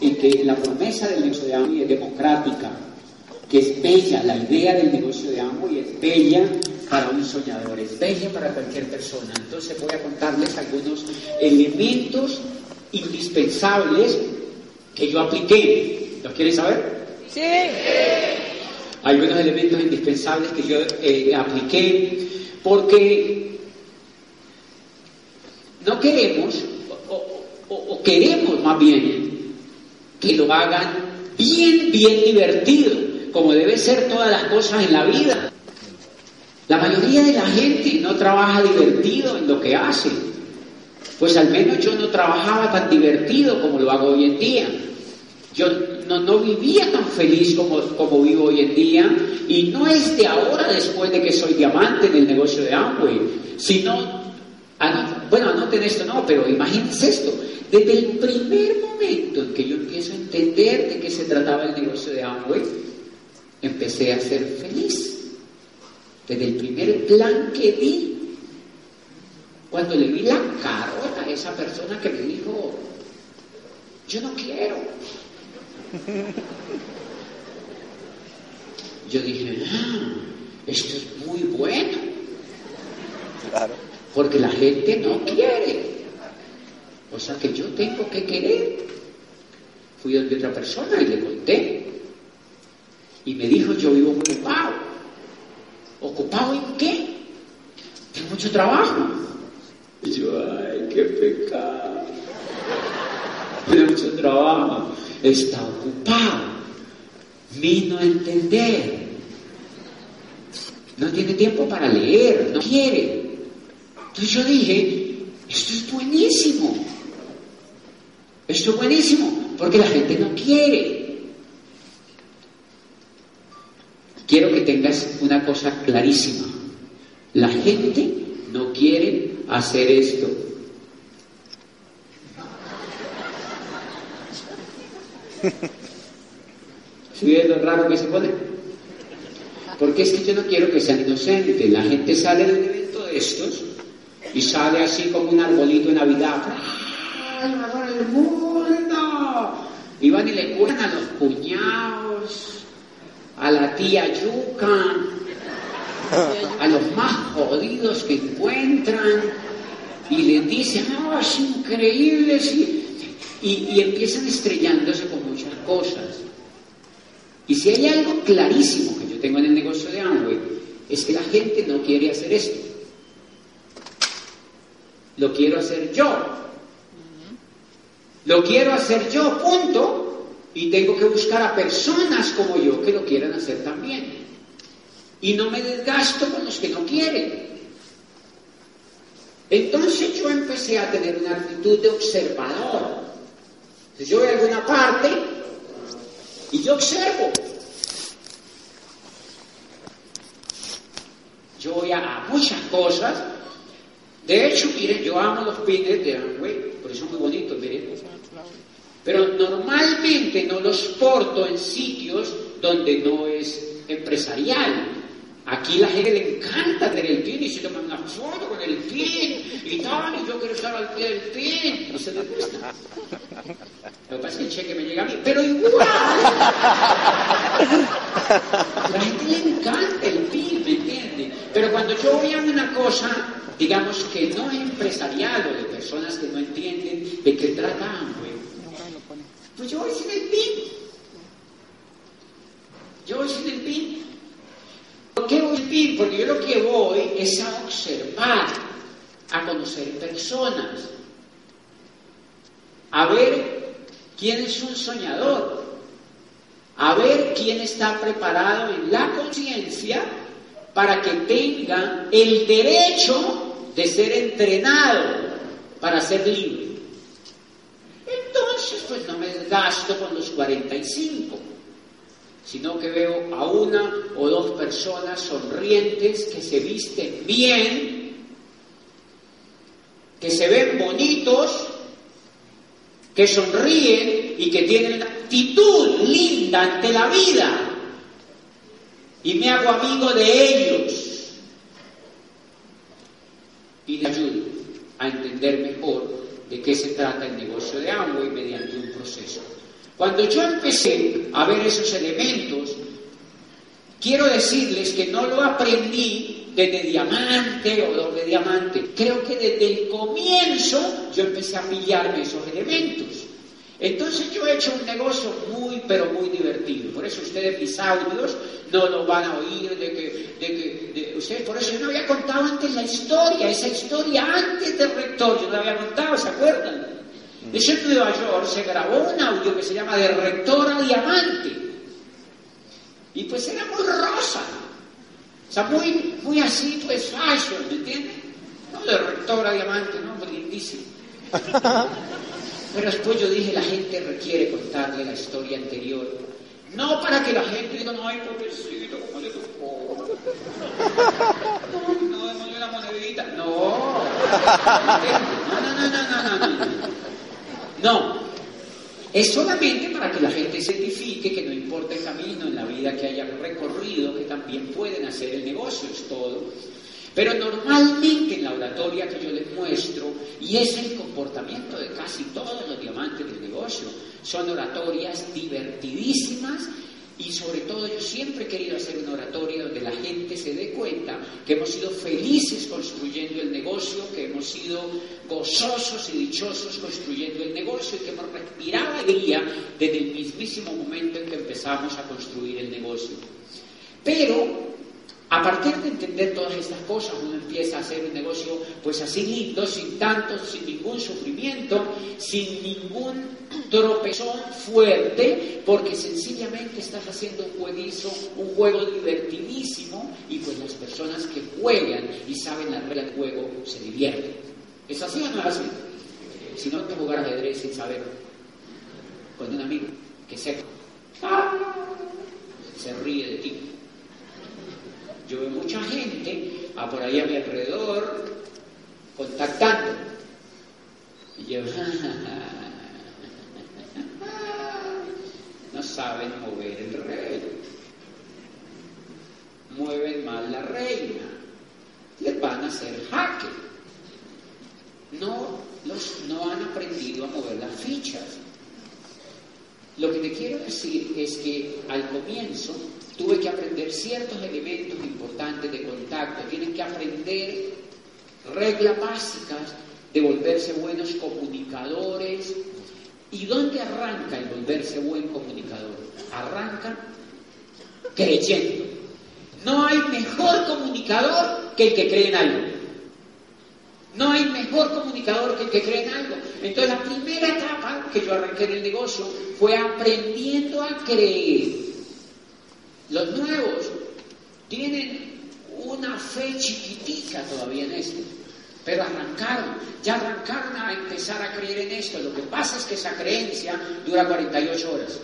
en que la promesa del negocio de Amway es democrática, que es bella, la idea del negocio de Amway es bella para un soñador, es bella para cualquier persona. Entonces voy a contarles algunos elementos indispensables que yo apliqué. ¿Los quieren saber? Sí. Algunos elementos indispensables que yo eh, apliqué porque no queremos, o, o- o queremos más bien, que lo hagan bien, bien divertido, como debe ser todas las cosas en la vida. La mayoría de la gente no trabaja divertido en lo que hace. Pues al menos yo no trabajaba tan divertido como lo hago hoy en día. Yo no, no vivía tan feliz como, como vivo hoy en día y no es de ahora después de que soy diamante en el negocio de Amway, sino, ano- bueno, anoten esto no, pero imagínense esto, desde el primer momento en que yo empiezo a entender de qué se trataba el negocio de Amway, empecé a ser feliz. Desde el primer plan que di, cuando le vi la carota a esa persona que me dijo, yo no quiero. Yo dije, ah, esto es muy bueno, Claro. porque la gente no quiere. O sea que yo tengo que querer. Fui donde otra persona y le conté. Y me dijo, yo vivo ocupado. ¿Ocupado en qué? Tengo mucho trabajo. Y yo, ay, qué pecado. Tiene mucho trabajo. Está ocupado. Vino a entender. No tiene tiempo para leer, no quiere. Entonces yo dije, esto es buenísimo. Esto es buenísimo, porque la gente no quiere. Quiero que tengas una cosa clarísima. La gente no quiere hacer esto. ¿Sí ves lo raro que se pone? Porque es que yo no quiero que sean inocentes. La gente sale de un evento de estos y sale así como un arbolito de Navidad. ¡Ay, mejor el mundo! Y van y le curan a los cuñados, a la tía Yuca, a los más jodidos que encuentran y les dicen, no, es increíble, sí". y, y empiezan estrellándose con muchas cosas. Y si hay algo clarísimo que yo tengo en el negocio de Amway, es que la gente no quiere hacer esto. Lo quiero hacer yo. Lo quiero hacer yo, punto. Y tengo que buscar a personas como yo que lo quieran hacer también. Y no me desgasto con los que no quieren. Entonces yo empecé a tener una actitud de observador. Entonces yo voy a alguna parte y yo observo. Yo voy a, muchas cosas. De hecho, miren, yo amo los pines de Amway, por eso muy bonitos, miren. Pero normalmente no los porto en sitios donde no es empresarial. Aquí la gente le encanta tener el pin y se toman una foto con el pin y tal, y yo quiero estar al pie del pin. No se les gusta. Lo que pasa es que el cheque me llega a mí, pero igual. La gente le encanta el pin, ¿me entiende? Pero cuando yo voy a una cosa, digamos que no es empresarial o de personas que no entienden de qué trata Amway, pues yo voy sin el pin. Yo voy sin el pin. ¿Por qué voy sin pin? Porque yo lo que voy es a observar, a conocer personas, a ver quién es un soñador, a ver quién está preparado en la conciencia para que tenga el derecho de ser entrenado para ser libre. Entonces, pues no me desgasto con los 45, sino que veo a una o dos personas sonrientes que se visten bien, que se ven bonitos, que sonríen y que tienen una actitud linda ante la vida. Y me hago amigo de ellos. Y les ayudo a entender mejor de qué se trata el negocio de Amway mediante un proceso. Cuando yo empecé a ver esos elementos, quiero decirles que no lo aprendí desde diamante o doble diamante. Creo que desde el comienzo yo empecé a pillarme esos elementos. Entonces yo he hecho un negocio muy, pero muy divertido. Por eso ustedes mis audios no lo van a oír de que, de que ustedes, por eso yo no había contado antes la historia, esa historia antes del rector, yo no la había contado, ¿se acuerdan? De hecho, en Nueva York se grabó un audio que se llama De rector a diamante. Y pues era muy rosa. O sea, muy, muy así, pues fashion, ¿me entiendes? No de rector a diamante, no, pues lindísimo. Pero después yo dije, la gente requiere contarle la historia anterior. No para que la gente diga, no, ay, pobrecito, ¿cómo le tocó? No, démosle la monedita. No. No, no, no, no, no, no. No. Es solamente para que la gente se identifique que no importa el camino en la vida que hayan recorrido, que también pueden hacer el negocio, es todo. Pero normalmente en la oratoria que yo les muestro, y es el comportamiento de casi todos los diamantes del negocio, son oratorias divertidísimas y sobre todo yo siempre he querido hacer una oratoria donde la gente se dé cuenta que hemos sido felices construyendo el negocio, que hemos sido gozosos y dichosos construyendo el negocio y que hemos respirado alegría desde el mismísimo momento en que empezamos a construir el negocio. Pero a partir de entender todas estas cosas, uno empieza a hacer un negocio pues así lindo, sin tanto, sin ningún sufrimiento, sin ningún tropezón fuerte, porque sencillamente estás haciendo un jueguizo, un juego divertidísimo, y pues las personas que juegan y saben la regla del juego se divierten. ¿Es así o no es así? Si no, te jugar ajedrez sin saber, con un amigo que sepa, se ríe de ti yo veo mucha gente por ahí a mi alrededor contactando. Y yo, no saben mover el rey. Mueven mal la reina. Les van a hacer jaque. No, no han aprendido a mover las fichas. Lo que te quiero decir es que al comienzo tuve que aprender ciertos elementos importantes de contacto, tienen que aprender reglas básicas de volverse buenos comunicadores. ¿Y dónde arranca el volverse buen comunicador? Arranca creyendo. No hay mejor comunicador que el que cree en algo. No hay mejor comunicador que el que cree en algo. Entonces la primera etapa que yo arranqué en el negocio fue aprendiendo a creer. Los nuevos tienen una fe chiquitica todavía en esto, pero arrancaron, ya arrancaron a empezar a creer en esto. Lo que pasa es que esa creencia dura 48 horas.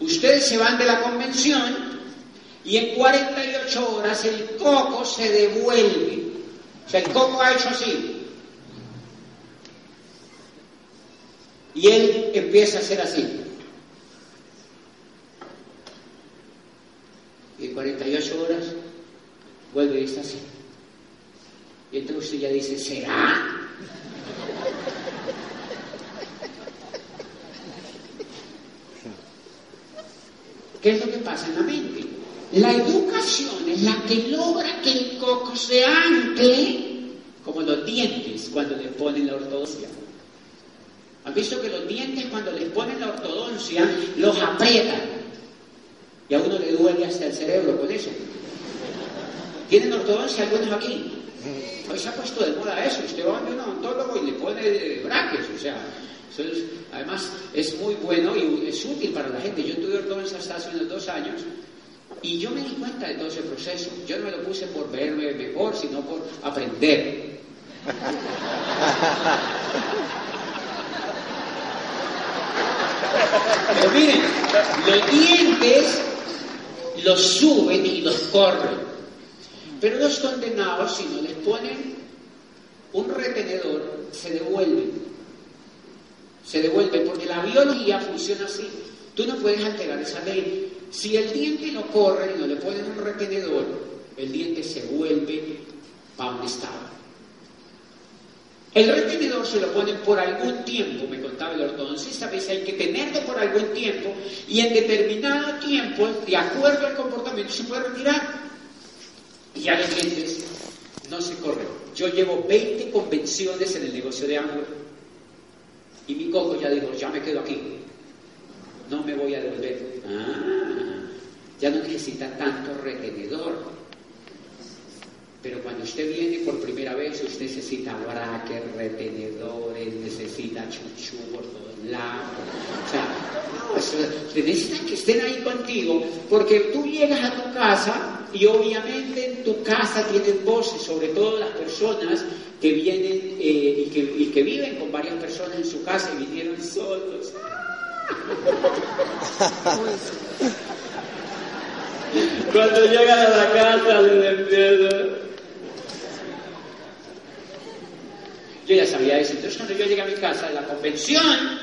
Ustedes se van de la convención y en 48 horas el coco se devuelve. O sea, el coco ha hecho así. Y él empieza a hacer así. Y en 48 horas vuelve y está así. Y entonces usted ya dice, ¿será? ¿Qué es lo que pasa en la mente? La educación es la que logra que el coco se ancle como los dientes cuando le ponen la ortodoxia. ¿Han visto que los dientes cuando les ponen la ortodoncia los aprietan? Y a uno le duele hasta el cerebro con eso. ¿Tienen ortodoncia algunos aquí? Hoy se ha puesto de moda eso. Usted va a un odontólogo y le pone braques, o sea, además es muy bueno y es útil para la gente. Yo tuve ortodoncia hasta hace unos dos años y yo me di cuenta de todo ese proceso. Yo no me lo puse por verme mejor, sino por aprender. Miren, los dientes los suben y los corren. Pero los condenados, si no les ponen un retenedor, se devuelven. Se devuelven porque la biología funciona así. Tú no puedes alterar esa ley. Si el diente no corre y no le ponen un retenedor, el diente se vuelve para donde estaba. El retenedor se lo ponen por algún tiempo, me contaba el ortodoncista, veces hay que tenerlo por algún tiempo y en determinado tiempo, de acuerdo al comportamiento, se puede retirar. Y ya los dientes no se corren. Yo llevo 20 convenciones en el negocio de Amway y mi coco ya dijo, ya me quedo aquí, no me voy a devolver. Ah, ya no necesita tanto retenedor. Pero cuando usted viene por primera vez, usted necesita brackets, retenedores, necesita chuchu por todos lados. O sea, no, eso, necesitan que estén ahí contigo, porque tú llegas a tu casa y obviamente en tu casa tienes voces, sobre todo las personas que vienen eh, y, que, y que viven con varias personas en su casa y vinieron solos. Cuando llegan a la casa les empiezan. Yo ya sabía eso. Entonces cuando yo llegué a mi casa, en la convención,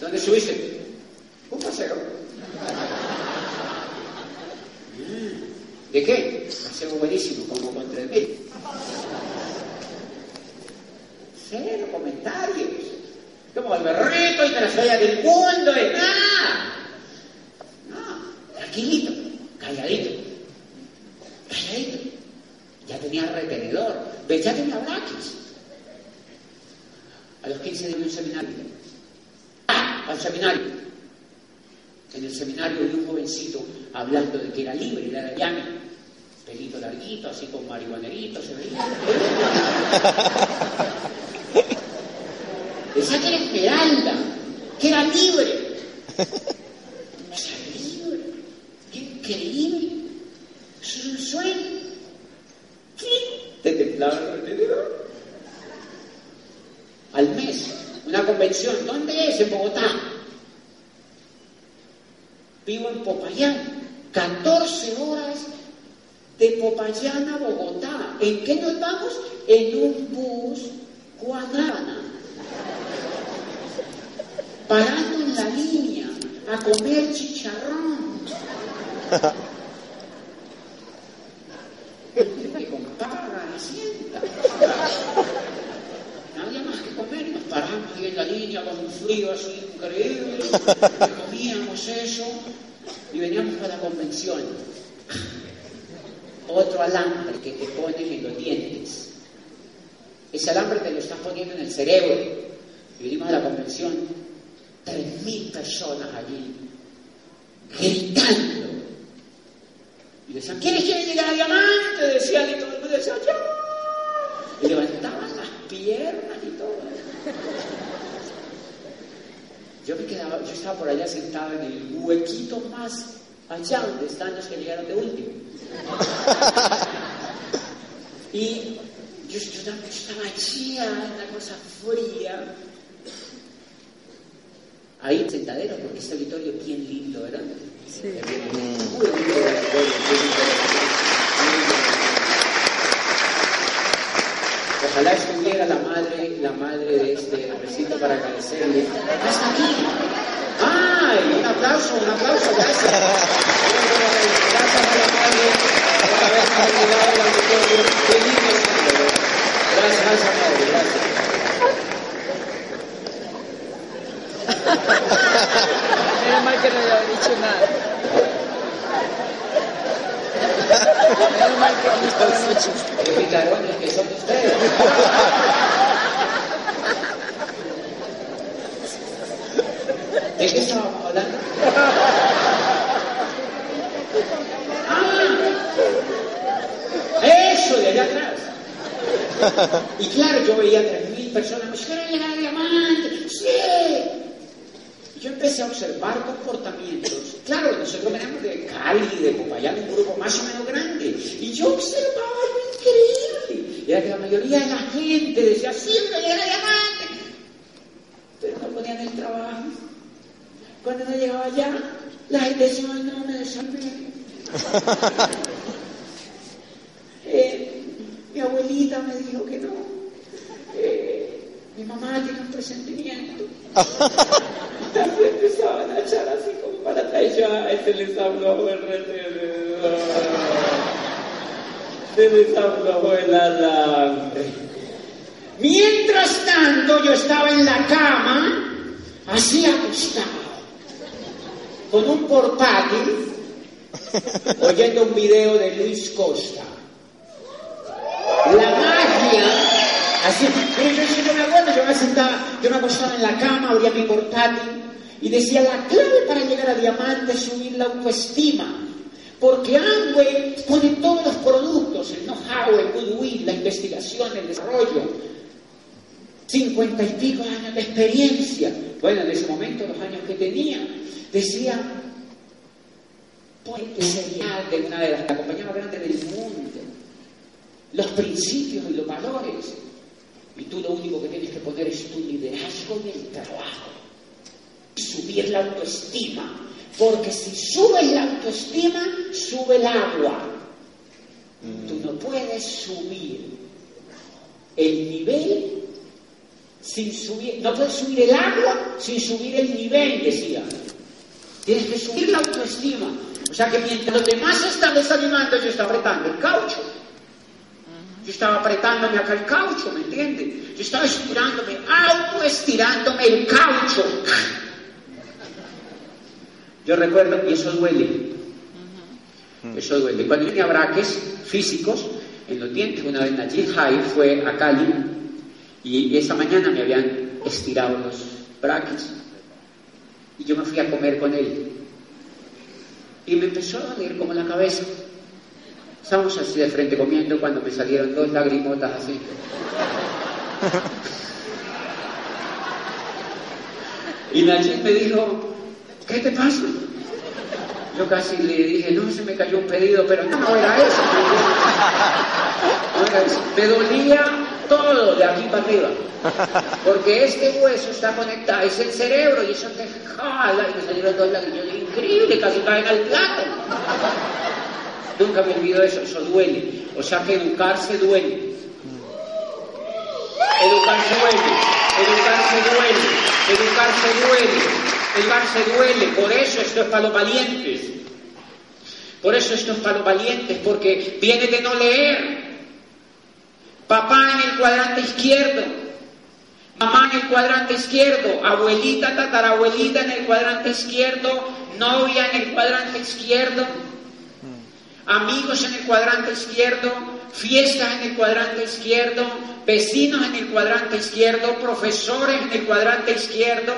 ¿dónde subiste? Un paseo. ¿De qué? Paseo buenísimo, como con tres mil. Cero comentarios. Como el berrito y que la del mundo, de nada. No, tranquilito, calladito. Calladito. Ya tenía retenedor. ¿Ves? Ya tenía brackets. A los 15 de un seminario. ¡Ah! Al seminario. En el seminario vi un jovencito hablando de que era libre, era llame. Pelito larguito, así con marihuanerito, picarones que son ustedes. ¿De qué estábamos hablando? ¡Ah! Eso, de allá atrás. Y claro, yo veía tres mil personas, me llegar a diamante, sí. Yo empecé a observar comportamientos. Claro, nosotros venimos de Cali, de Popayán, un grupo más o menos grande. Y yo observaba algo increíble. Era que la mayoría de la gente decía, siempre llegar a diamante. Pero no ponían el trabajo. Cuando no llegaba allá, la gente decía, "Ay, no, me desampegué. Eh, mi abuelita me dijo que no. Eh, mi mamá tiene un presentimiento. Entonces empezaban a echar así se les aflojó el retenedor. Se les aflojó el alambre. Mientras tanto, yo estaba en la cama, así acostado, con un portátil, oyendo un video de Luis Costa. La magia, así, pero yo, yo me acuerdo, yo me sentaba, yo me acostaba en la cama, abría mi portátil y decía, la clave para llegar a diamante es subir la autoestima. Porque Amway pone todos los productos, el know-how, el goodwill, la investigación, el desarrollo, cincuenta y pico años de experiencia. Bueno, en ese momento, los años que tenía, decía, puente señal de una de las compañías más grandes del mundo, los principios y los valores. Y tú lo único que tienes que poner es tu liderazgo y el trabajo. Subir la autoestima. Porque si subes la autoestima, sube el agua. Tú no puedes subir el nivel sin subir, no puedes subir el agua sin subir el nivel, decía. Tienes que subir la autoestima. O sea que mientras los demás están desanimando, yo estaba apretando el caucho. Yo estaba apretándome acá el caucho, ¿me entiendes? Yo estaba estirándome, autoestirándome el caucho. Yo recuerdo, y eso duele. Eso duele. Cuando yo tenía braques físicos en los dientes, una vez Najib High fue a Cali y esa mañana me habían estirado los brackets. Y yo me fui a comer con él. Y me empezó a doler como la cabeza. Estábamos así de frente comiendo cuando me salieron dos lagrimotas así. Y Najib me dijo, ¿qué te pasa? Yo casi le dije, no, se me cayó un pedido, pero no, no era eso. No. Me dolía todo de aquí para arriba. Porque este hueso está conectado, es el cerebro y eso te jala y me salieron dos lágrimas. Increíble, casi caen al plato. Nunca me olvido eso, eso duele. O sea que educarse duele. Educarse duele, educarse duele, educarse duele, educarse duele. Por eso esto es para los valientes. Por eso esto es para los valientes, porque viene de no leer. Papá en el cuadrante izquierdo, mamá en el cuadrante izquierdo, abuelita, tatarabuelita en el cuadrante izquierdo, novia en el cuadrante izquierdo, amigos en el cuadrante izquierdo, fiestas en el cuadrante izquierdo, vecinos en el cuadrante izquierdo, profesores en el cuadrante izquierdo,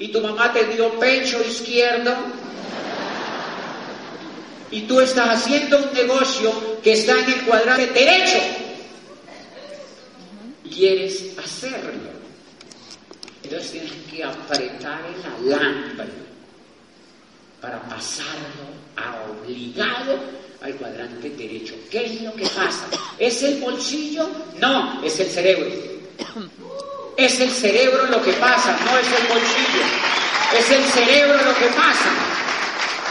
y tu mamá te dio pecho izquierdo, y tú estás haciendo un negocio que está en el cuadrante derecho. Quieres hacerlo. Entonces tienes que apretar el alambre para pasarlo a obligado al cuadrante derecho. ¿Qué es lo que pasa? ¿Es el bolsillo? No, es el cerebro. Es el cerebro lo que pasa, no es el bolsillo. Es el cerebro lo que pasa.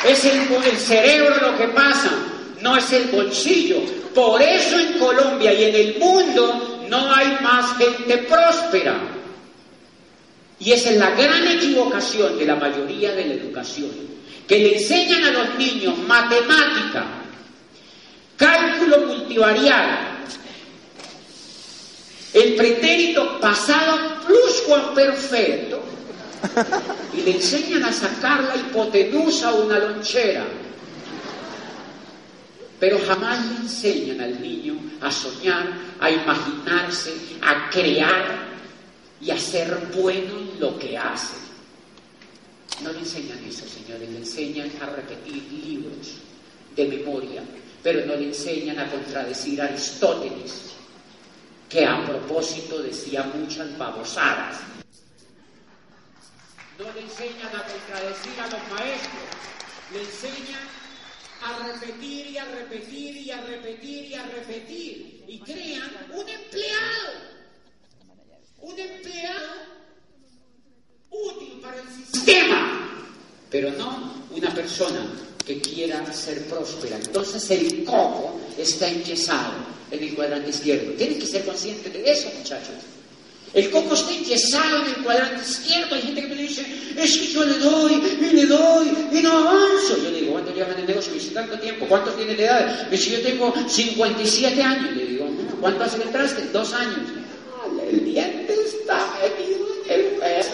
Es el, cerebro lo que pasa, no es el bolsillo. Por eso en Colombia y en el mundo no hay más gente próspera. Y esa es la gran equivocación de la mayoría de la educación, que le enseñan a los niños matemática, cálculo multivarial, el pretérito pasado pluscuamperfecto, y le enseñan a sacar la hipotenusa a una lonchera. Pero jamás le enseñan al niño a soñar, a imaginarse, a crear y a ser bueno en lo que hace. No le enseñan eso, señores, le enseñan a repetir libros de memoria, pero no le enseñan a contradecir a Aristóteles, que a propósito decía muchas babosadas. No le enseñan a contradecir a los maestros, le enseñan a repetir y a repetir y a repetir y a repetir y crean un empleado, un empleado útil para el sistema, pero no una persona que quiera ser próspera. Entonces el coco está enyesado en el cuadrante izquierdo. Tienes que ser consciente de eso, muchachos. El coco está enyesado en el cuadrante izquierdo. Hay gente que me dice, es que yo le doy y le doy y no avanzo. Yo le digo, ¿cuánto llevan en el negocio? Me dice, tanto tiempo. ¿Cuánto tiene de edad? Me dice, yo tengo 57 años. Le digo, ¿cuánto hace que entraste? Dos años. el diente está metido en el peso.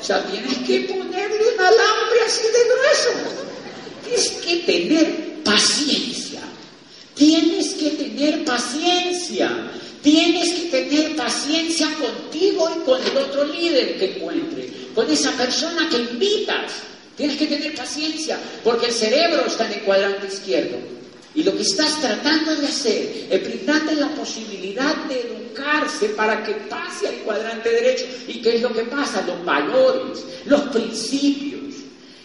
O sea, tienes que ponerle un alambre así de grueso. Tienes que tener paciencia. Tienes que tener paciencia. Tienes que tener paciencia contigo y con el otro líder que encuentre, con esa persona que invitas. Tienes que tener paciencia, porque el cerebro está en el cuadrante izquierdo. Y lo que estás tratando de hacer es brindarte la posibilidad de educarse para que pase al cuadrante derecho. ¿Y qué es lo que pasa? Los valores, los principios,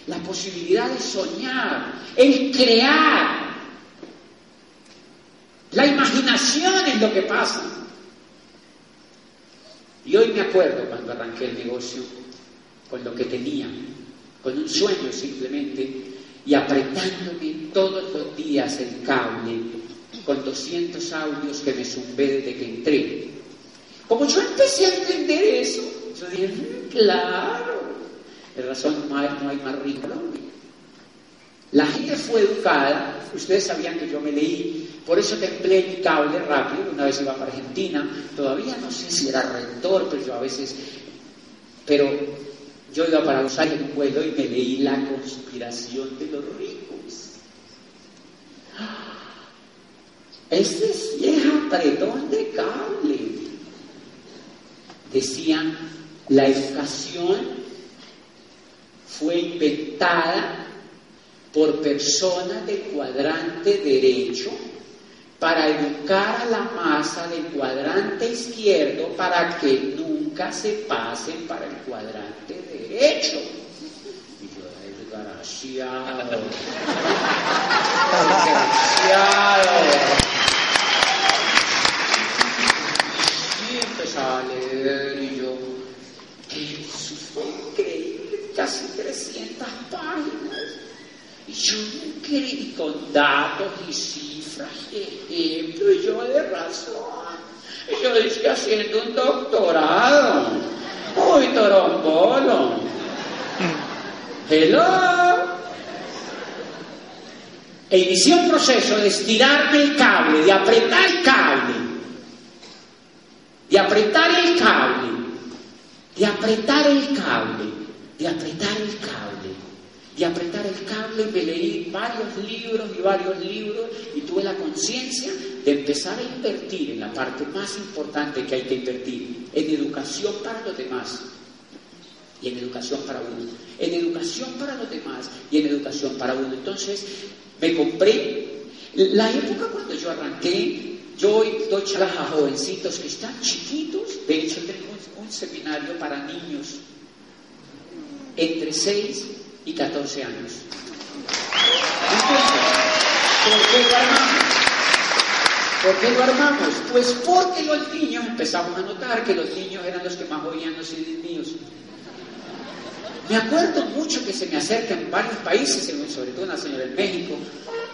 la posibilidad de soñar, el crear, la imaginación es lo que pasa. Y hoy me acuerdo cuando arranqué el negocio con lo que tenía, con un sueño simplemente, y apretándome todos los días el cable con 200 audios que me zumbé desde que entré. Como yo empecé a entender eso, yo dije, mm, claro, de razón no no hay más rico. La gente fue educada, ustedes sabían que yo me leí por eso templé mi cable rápido, una vez iba para Argentina, todavía no sé si era rector, pero yo a veces, pero yo iba para Los Ángeles en y me leí La conspiración de los ricos. Ese es vieja apretón de cable. Decían, la educación fue inventada por personas del cuadrante derecho para educar a la masa del cuadrante izquierdo para que nunca se pasen para el cuadrante derecho. Y yo, desgraciado, desgraciado. Y empezaba a y yo, eso fue increíble, casi 300 páginas. Y yo me creí con datos y sí ejemplo, y yo de razón. Y yo estoy haciendo un doctorado. Uy, torombolo. Hello. E inicié un proceso de estirarme el cable, de apretar el cable, de apretar el cable, de apretar el cable, de apretar el cable de apretar el cable, me leí varios libros y varios libros y tuve la conciencia de empezar a invertir en la parte más importante que hay que invertir, en educación para los demás y en educación para uno, en educación para los demás y en educación para uno. Entonces me compré, la época cuando yo arranqué, yo hoy doy charlas a jovencitos que están chiquitos, de hecho tengo un, un seminario para niños entre 6 y 14 años. Entonces, ¿por qué lo? ¿Por qué lo armamos? Pues porque los niños empezamos a notar que los niños eran los que más oían los CDs míos. Me acuerdo mucho que se me acercan varios países, sobre todo una señora en México,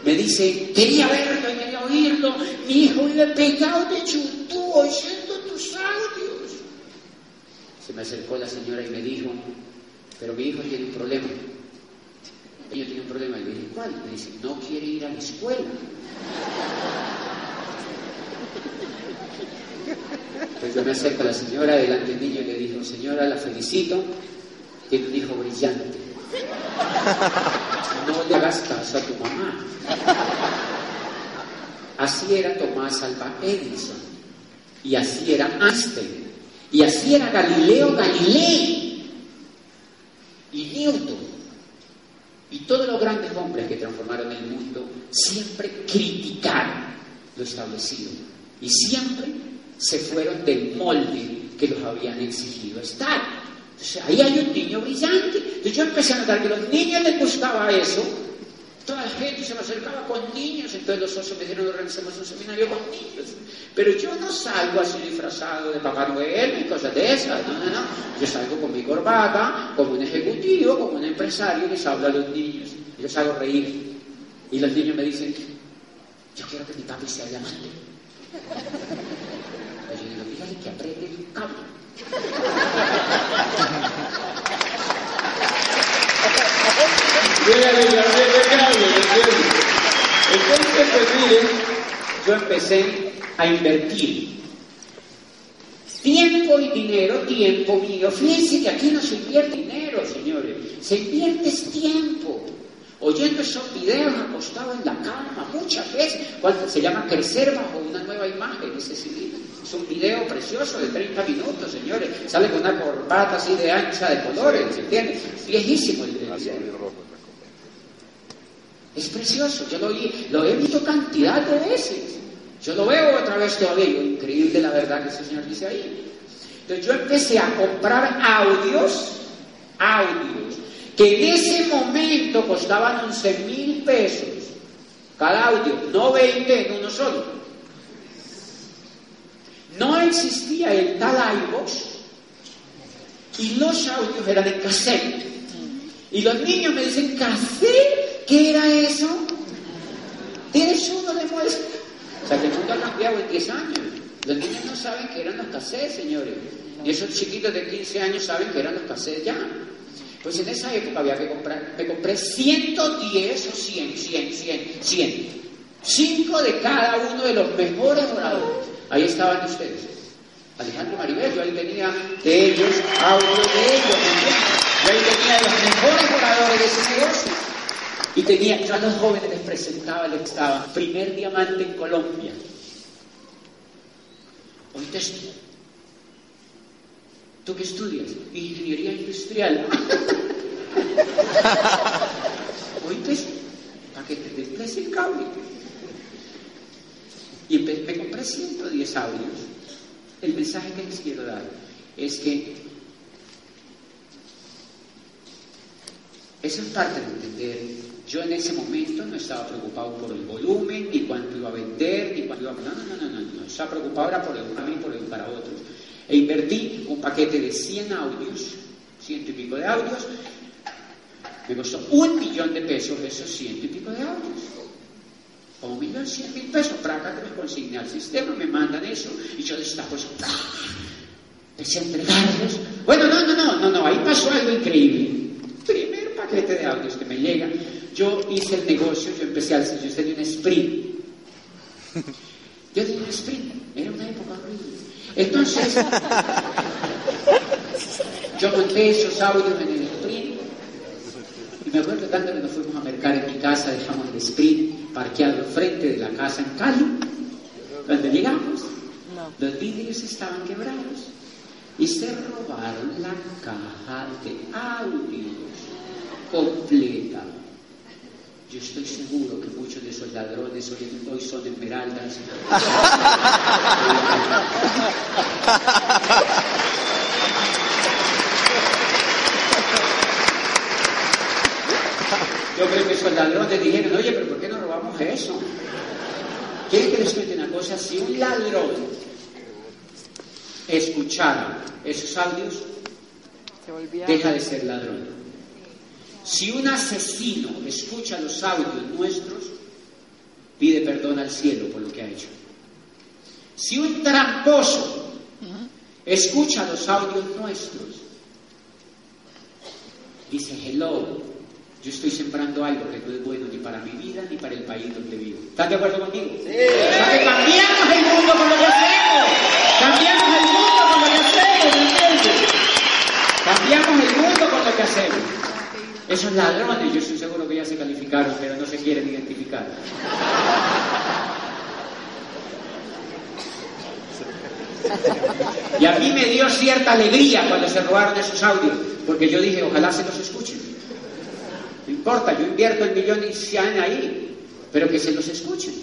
me dice, quería verlo y quería oírlo, mi hijo vive pegado de chutú oyendo tus audios. Se me acercó la señora y me dijo, pero mi hijo tiene un problema. Ella tiene un problema. Y le dije, ¿cuál? Me dice, no quiere ir a la escuela. Entonces yo me acerco a la señora delante del niño y le digo, señora, la felicito, tiene un hijo brillante. No le hagas a tu mamá. Así era Tomás Alba Edison. Y así era Einstein. Y así era Galileo Galilei. Y Newton. Y todos los grandes hombres que transformaron el mundo siempre criticaron lo establecido y siempre se fueron del molde que los habían exigido estar. Entonces ahí hay un niño brillante. Entonces yo empecé a notar que los niños les gustaba eso Toda la gente se me acercaba con niños, entonces los socios me dijeron, organizamos un seminario con niños. Pero yo no salgo así disfrazado de Papá Noel y cosas de esas, no, no, no. Yo salgo con mi corbata, como un ejecutivo, como un empresario, y les hablo a los niños, y los hago reír. Y los niños me dicen, yo quiero que mi papi sea diamante. pero dígale que apriete el cable. Entonces, pues yo empecé a invertir. Tiempo y dinero, tiempo mío. Fíjense que aquí no se invierte dinero, señores. Se invierte tiempo. Oyendo esos videos acostado en la cama, muchas veces, cuando se llama Crecer bajo una nueva imagen, ese CD. Es un video precioso de 30 minutos, señores. Sale con una corbata así de ancha de colores, ¿entiendes? Viejísimo el video. Es precioso, yo lo, lo he visto cantidad de veces. Yo lo veo otra vez todavía. Increíble la verdad que ese señor dice ahí. Entonces yo empecé a comprar audios, audios, que en ese momento costaban 11 mil pesos cada audio, no 20 en uno solo. No existía el tal iVoox y los audios eran en cassette. Y los niños me dicen, ¿cassette? ¿Qué era eso? ¿Tienes uno de muestra? O sea, que mundo ha cambiado en 10 años. Los niños no saben que eran los cassettes, señores. Y esos chiquitos de 15 años saben que eran los cassettes ya. Pues en esa época había que comprar, me compré 110 o 100, 100, 100, 100. Cinco de cada uno de los mejores oradores. Ahí estaban ustedes. Alejandro Maribel, yo ahí tenía de ellos, audio de ellos, ¿me entiendes? Yo ahí tenía los mejores oradores de ese negocio. Y tenía, yo a los jóvenes les presentaba, les estaba, primer diamante en Colombia. ¿Oíste esto? ¿Tú qué estudias? Ingeniería industrial. ¿Oíste esto? Para que te desplace el cable. Y me compré 110 audios. El mensaje que les quiero dar es que Eso es parte de entender. Yo en ese momento no estaba preocupado por el volumen, ni cuánto iba a vender, ni cuánto iba a... No, no, no, no, no. Estaba preocupado era por educar a mí y por educar a otros. E invertí un paquete de 100 audios, ciento y pico de audios. Me costó un millón de pesos esos ciento y pico de audios. O un millón cien mil pesos. Praca que me consigné al sistema, me mandan eso. Y yo destapo eso. ¡pra! Empecé a entregarlos. Bueno, no, no, no, no, no. Ahí pasó algo increíble primer paquete de audios que me llega, yo hice el negocio, yo empecé al yo tenía un sprint. Yo tenía un sprint, era una época horrible. Entonces, yo monté esos audios en el sprint. Y me acuerdo tanto que nos fuimos a mercar en mi casa, dejamos el sprint parqueado frente de la casa en Cali. Cuando llegamos, No. los vidrios estaban quebrados y se robaron la caja de audios completa. Yo estoy seguro que muchos de esos ladrones hoy, hoy son esmeraldas. Yo creo que esos ladrones dijeron, oye, pero ¿por qué no robamos eso? ¿Quieren que les cuente una cosa? Si un ladrón escuchara esos audios, deja de ser ladrón. Si un asesino escucha los audios nuestros, pide perdón al cielo por lo que ha hecho. Si un tramposo escucha los audios nuestros, dice, hello, yo estoy sembrando algo que no es bueno ni para mi vida ni para el país donde vivo. ¿Están de acuerdo conmigo? Sí. O sea que cambiamos el mundo con lo que hacemos. Cambiamos el mundo con lo que hacemos, ¿me entiendes? Cambiamos el mundo con lo que hacemos. Esos ladrones, yo estoy seguro que ya se calificaron, pero no se quieren identificar. Y a mí me dio cierta alegría cuando se robaron esos audios, porque yo dije, ojalá se los escuchen. No importa, yo invierto el millón y sean ahí, pero que se los escuchen.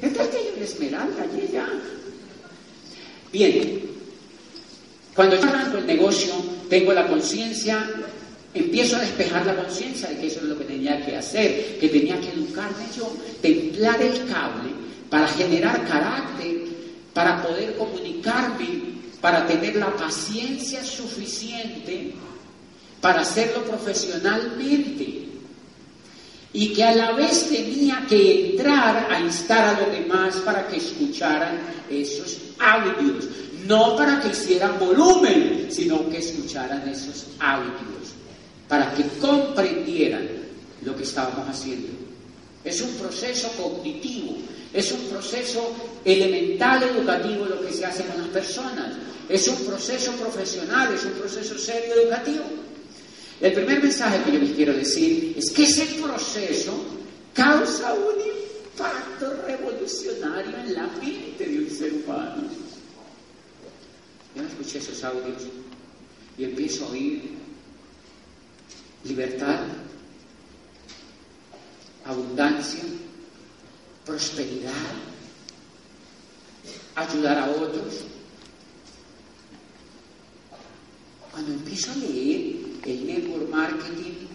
¿Qué tal que hay esmeralda allí ya? Bien, cuando yo arranco el negocio, tengo la conciencia, empiezo a despejar la conciencia de que eso es lo que tenía que hacer, que tenía que educarme yo, templar el cable para generar carácter, para poder comunicarme, para tener la paciencia suficiente para hacerlo profesionalmente. y que a la vez tenía que entrar a instar a los demás para que escucharan esos audios, no para que hicieran volumen, sino que escucharan esos audios, para que comprendieran lo que estábamos haciendo. Es un proceso cognitivo, es un proceso elemental educativo lo que se hace con las personas, es un proceso profesional, es un proceso serio educativo. El primer mensaje que yo les quiero decir es que ese proceso causa un impacto revolucionario en la mente de un ser humano. Yo escuché esos audios y empiezo a oír libertad, abundancia, prosperidad, ayudar a otros. Cuando empiezo a leer el network marketing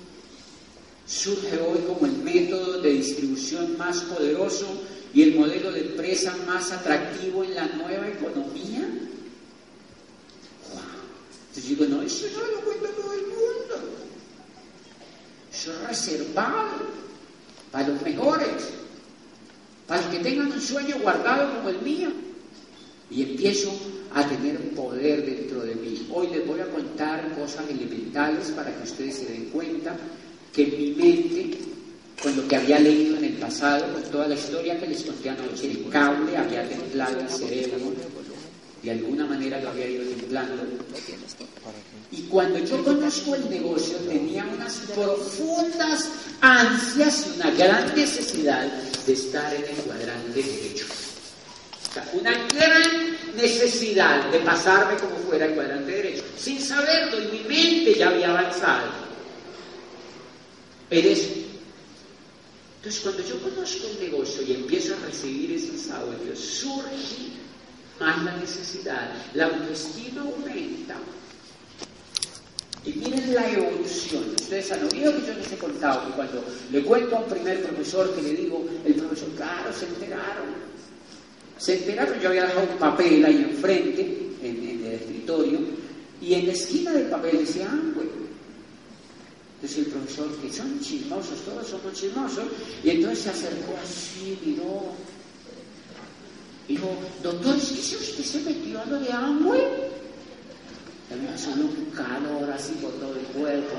surge hoy como el método de distribución más poderoso y el modelo de empresa más atractivo en la nueva economía. Wow. Entonces digo, no, eso no lo cuenta todo el mundo. Reservado para los mejores, para los que tengan un sueño guardado como el mío. Y empiezo a tener poder dentro de mí. Hoy les voy a contar cosas elementales para que ustedes se den cuenta que mi mente, con lo que había leído en el pasado, con toda la historia que les conté anoche, el cable había templado el cerebro, de alguna manera lo había ido templando. Y cuando yo conozco el negocio tenía unas profundas ansias y una gran necesidad de estar en el cuadrante derecho. una gran necesidad de pasarme como fuera el cuadrante derecho. Sin saberlo, en mi mente ya había avanzado. Pero eso. Entonces, cuando yo conozco el negocio y empiezo a recibir esos audios, surge más la necesidad, la autoestima aumenta. Y miren la evolución. Ustedes han oído que yo les he contado que cuando le cuento a un primer profesor que le digo, el profesor, claro, se enteraron se enteraron, yo había dejado un papel ahí enfrente, en, el escritorio, y en la esquina del papel decía, ah, bueno. Entonces el profesor, que son chismosos, todos somos chismosos, y entonces se acercó así, miró, dijo, doctor, ¿es que usted se metió a lo de Amway? A mí me subió un calor así por todo el cuerpo.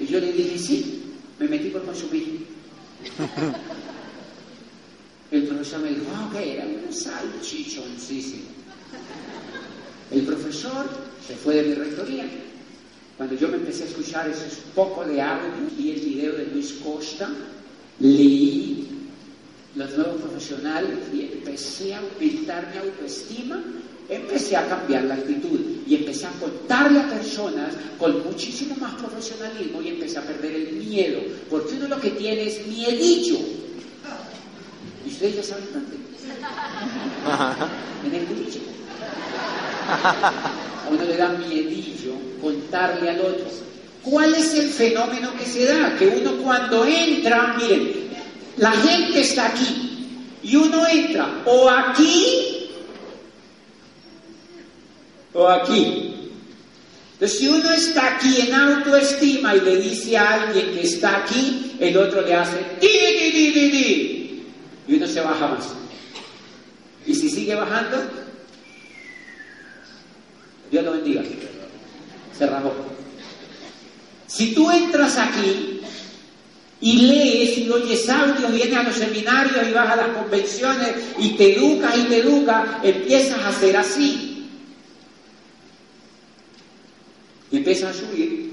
Y yo le dije, sí, me metí por consumir. El profesor me dijo, ah, era un salchichoncísimo. El profesor se fue de mi rectoría. Cuando yo me empecé a escuchar esos poco de audio y el video de Luis Costa, leí los nuevos profesionales y empecé a aumentar mi autoestima, empecé a cambiar la actitud y empecé a contarle a personas con muchísimo más profesionalismo y empecé a perder el miedo, porque uno lo que tiene es miedillo ustedes ya saben dónde. En el cuchillo. A uno le da miedillo contarle al otro. ¿Cuál es el fenómeno que se da? Que uno cuando entra, miren, la gente está aquí y uno entra o aquí o aquí. Entonces, si uno está aquí en autoestima y le dice a alguien que está aquí, el otro le hace di, di, di, di, y uno se baja más. Y si sigue bajando, Dios lo bendiga. Se rajó. Si tú entras aquí y lees y oyes audio, vienes a los seminarios y vas a las convenciones y te educas y te educas, empiezas a hacer así. Y empiezas a subir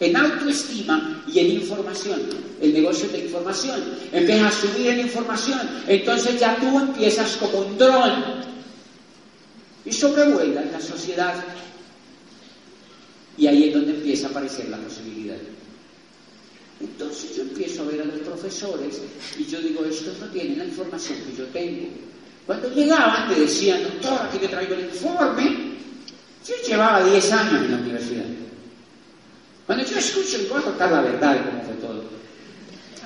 en autoestima y en información. El negocio de información. Empieza a subir en información. Entonces ya tú empiezas como un dron. Y sobrevuela en la sociedad. Y ahí es donde empieza a aparecer la posibilidad. Entonces yo empiezo a ver a los profesores y yo digo, estos no tienen la información que yo tengo. Cuando llegaban me decían, doctor, aquí te traigo el informe. Yo llevaba 10 años en la universidad. Cuando yo escucho, y voy a contar la verdad de cómo fue todo.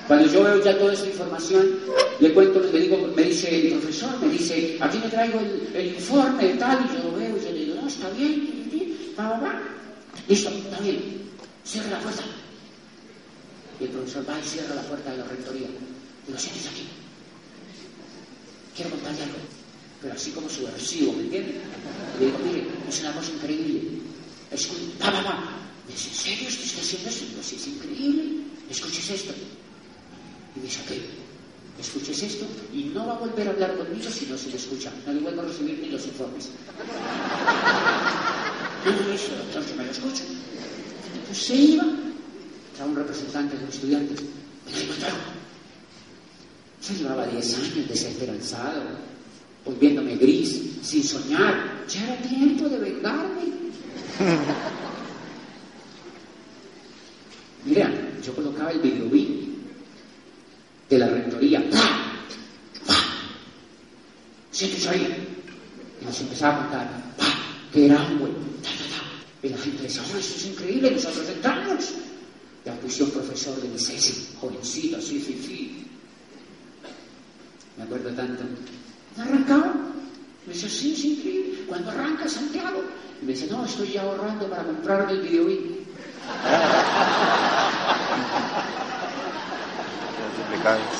Cuando yo veo ya toda esa información, le cuento, le digo, me dice el profesor, me dice, aquí me traigo el, informe de tal, y yo lo veo, y yo le digo, no, está bien, va, va, va. Listo, está bien. Cierra la puerta. Y el profesor va y cierra la puerta de la rectoría. Digo, siéntese aquí. Quiero contarle algo. Pero así como subversivo, ¿me entiende? Le digo, mire, es una cosa increíble. Dice, ¿en serio usted está haciendo eso? Digo, sí, es increíble. Escuches esto. Y me dice, ¿qué? Escuches esto y no va a volver a hablar conmigo si no se le escucha. No le vuelvo a recibir ni los informes. No, no, eso, doctor, que me lo escucho. Entonces se iba. Era un representante de los estudiantes. Me lo. Yo llevaba 10 años desesperanzado, volviéndome gris, sin soñar. Ya era tiempo de vengarme. Mira, yo colocaba el videobeam de la rectoría. ¡Pah! ¡Pah! Siéntese ahí. Y nos empezaba a contar. ¡Pah! Que era un güey. Y la gente decía, oh, eso es increíble, nosotros entramos. Ya puse un profesor de mi sexy, jovencito, así, sí, sí. Me acuerdo tanto. ¿No arrancaba? Me dice, sí, es increíble. Cuando arranca Santiago? Y me dice, no, estoy ya ahorrando para comprarme el. Multiplicantes.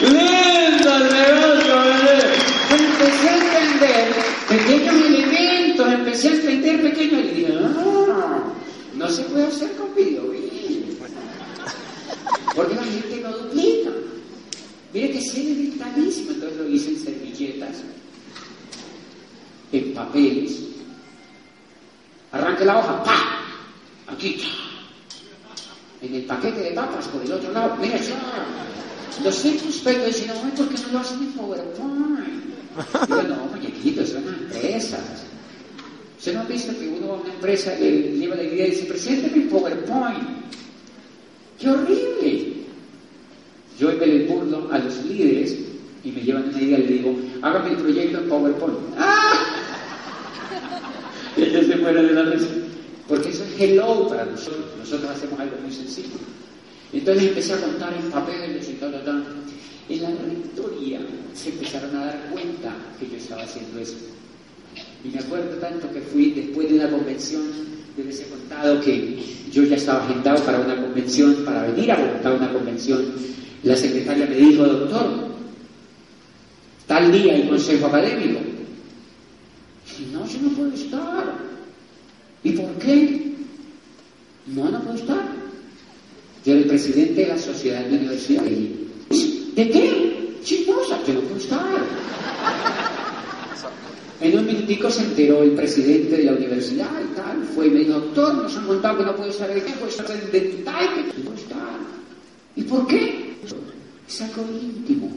Lindo el negocio, ¿verdad? Empecé a entender pequeños elementos, empecé a entender pequeños y dije, ah, no se puede hacer con videobeam. Porque la gente no duplica. Mire que sí es vitalísimo, entonces lo hice en servilletas, en papeles. Arranque la hoja, ¡pa! Aquí, en el paquete de papas por el otro lado, mira, ya. Los introspectos dicen, no, ¿por qué no lo hacen en PowerPoint? Digo, no, muñequitos, son empresas. ¿Usted no ha visto que uno a una empresa le lleva la idea y dice, presénteme en PowerPoint? ¡Qué horrible! Yo me le burlo a los líderes y me llevan una idea y le digo, hágame el proyecto en PowerPoint. ¡Ah! Y ellos se fueron de la risa. Porque eso es hello para nosotros. Nosotros hacemos algo muy sencillo. Entonces empecé a contar en papeles y tal, tal, tal. En la rectoría se empezaron a dar cuenta que yo estaba haciendo eso. Y me acuerdo tanto que fui después de una convención, yo les he contado que yo ya estaba agendado para una convención, para venir a Bogotá a una convención. La secretaria me dijo, doctor, tal día el consejo académico. Y no, yo no puedo estar. ¿Y por qué? No, no puedo estar. Yo era el presidente de la sociedad de la universidad. Y, ¿De qué? Chismosa, yo no puedo estar. En un minutico se enteró el presidente de la universidad y tal, fue y doctor, nos han contado que no puede estar aquí, puede estar en dental, que no puede estar. ¿Y por qué? Es algo íntimo.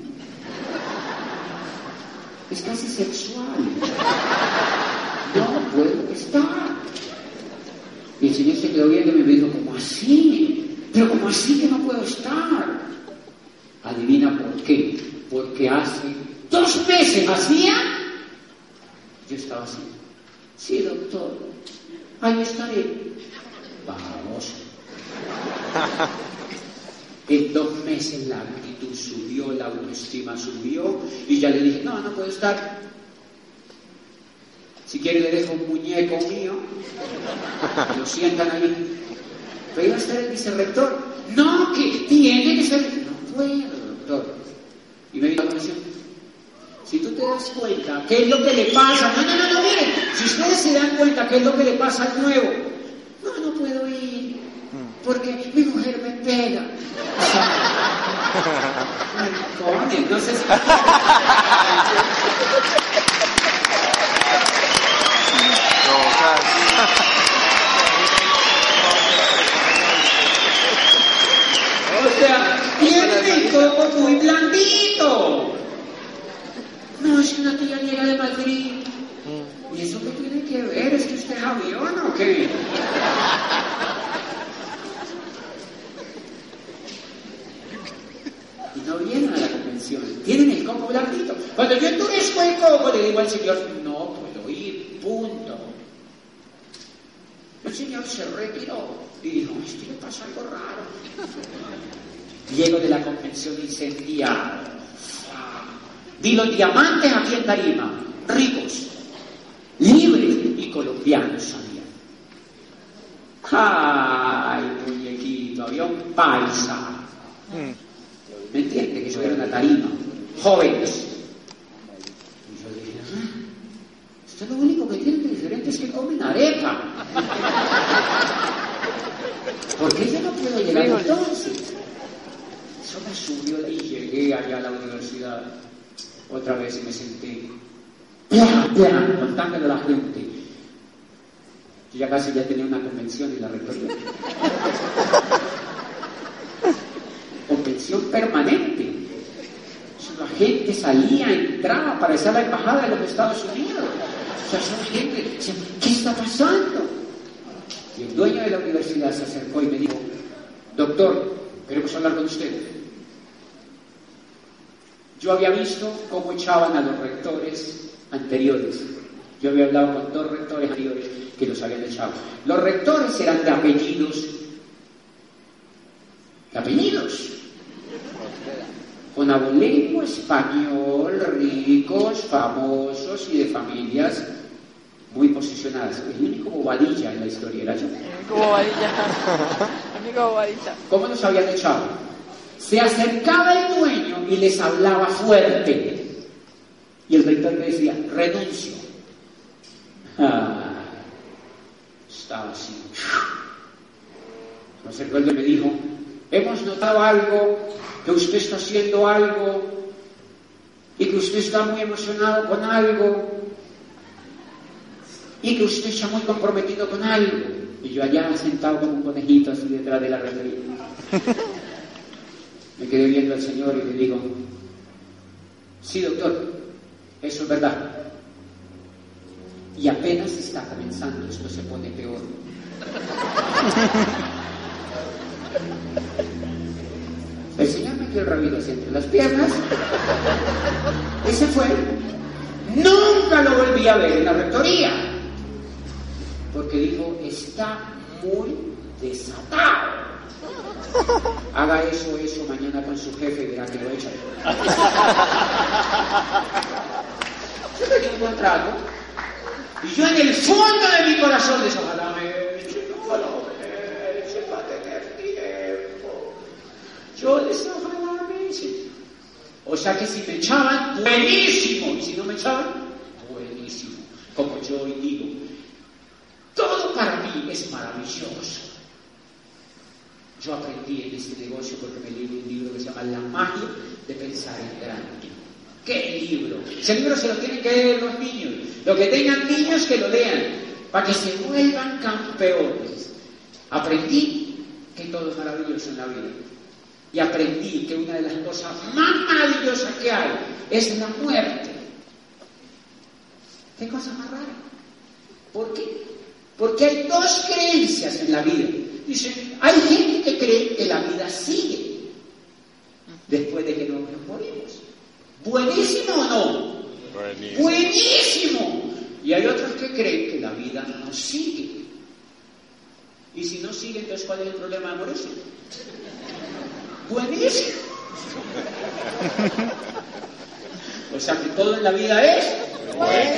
Es casi sexual. No puedo estar. Y el Señor se quedó viendo y me dijo, ¿cómo así? Pero ¿cómo así que no puedo estar? Adivina por qué. Porque hace dos meses hacía, yo estaba así. Sí, doctor. Ahí estaré. Vamos. En dos meses la actitud subió, la autoestima subió y ya le dije, no, no puedo estar. Si quiere le dejo un muñeco mío, lo sientan ahí. Pero iba a estar el vicerrector. No, que tiene que ser. No puedo, doctor. Y me dijo la comisión. Si tú te das cuenta qué es lo que le pasa, no, no, no, no, miren, si ustedes se dan cuenta qué es lo que le pasa al nuevo, no, no puedo ir, porque mi mujer me pega. Maricones, no sé si... No, o sea, O sea, tiene el coco muy blandito. No, es una tía llega de Madrid. ¿Y eso qué tiene que ver? ¿Es que usted es avión o qué? Y no vienen a la convención. Tienen el coco blandito. Cuando yo endurezco el coco, le digo al señor, no puedo ir, punto. El señor se retiró y dijo, es que le pasa algo raro. Llego de la convención incendiado. Vi los diamantes aquí en Tarima, ricos, libres, y colombianos salían. ¡Ay, muñequito! Había un paisa. ¿Me entiende? Que yo era una tarima. Jóvenes. Y yo dije, "Ah, esto lo único que tienen de diferente es que comen arepa. ¿Por qué yo no puedo llegar entonces? Eso me subió y llegué allá a la universidad. Otra vez me senté. ¡Pla, pla! Contándole a la gente. Yo ya casi ya tenía una convención en la rectoría. Convención permanente. La gente salía, entraba, parecía la embajada de los Estados Unidos. O sea, son gente, ¿qué está pasando? Y el dueño de la universidad se acercó y me dijo, doctor, queremos hablar con usted. Yo había visto cómo echaban a los rectores anteriores. Yo había hablado con dos rectores anteriores que los habían echado. Los rectores eran de apellidos. De apellidos. Con abolengo español, ricos, famosos y de familias muy posicionadas. El único bobadilla en la historia era yo. Amigo bobadilla. Amigo bobadilla. ¿Cómo nos habían echado? Se acercaba el dueño y les hablaba fuerte. Y el rector le decía, renuncio. Ah, estaba así. Se acercó el y me dijo, hemos notado algo, que usted está haciendo algo y que usted está muy emocionado con algo y que usted está muy comprometido con algo. Y yo allá sentado como un conejito así detrás de la rectoría. Me quedé viendo al Señor y le digo, sí doctor, eso es verdad. Y apenas está comenzando, esto se pone peor. El Señor metió el rabino así entre las piernas y se fue. Nunca lo volví a ver en la rectoría. Porque dijo, está muy desatado. Haga eso, eso mañana con su jefe y verá que lo echan. Yo tenía un contrato y yo en el fondo de mi corazón decía, ojalá me echen, ojalá me echen para tener tiempo. Yo decía, ojalá me echen. O sea que si me echaban, buenísimo. Y si no me echaban, buenísimo. Como yo hoy digo, todo para mí es maravilloso. Yo aprendí en este negocio porque me leí un libro que se llama La magia de pensar en grande. ¿Qué libro? Ese libro se lo tienen que leer los niños. Los que tengan niños que lo lean, para que se vuelvan campeones. Aprendí que todo es maravilloso en la vida. Y aprendí que una de las cosas más maravillosas que hay es la muerte. ¿Qué cosa más rara? ¿Por qué? Porque hay dos creencias en la vida. Dicen, hay gente que cree que la vida sigue después de que nos morimos. ¿Buenísimo o no? Buenísimo. Buenísimo. Y hay otros que creen que la vida no sigue. Y si no sigue, entonces ¿cuál es el problema de morirse? Buenísimo. O sea que todo en la vida es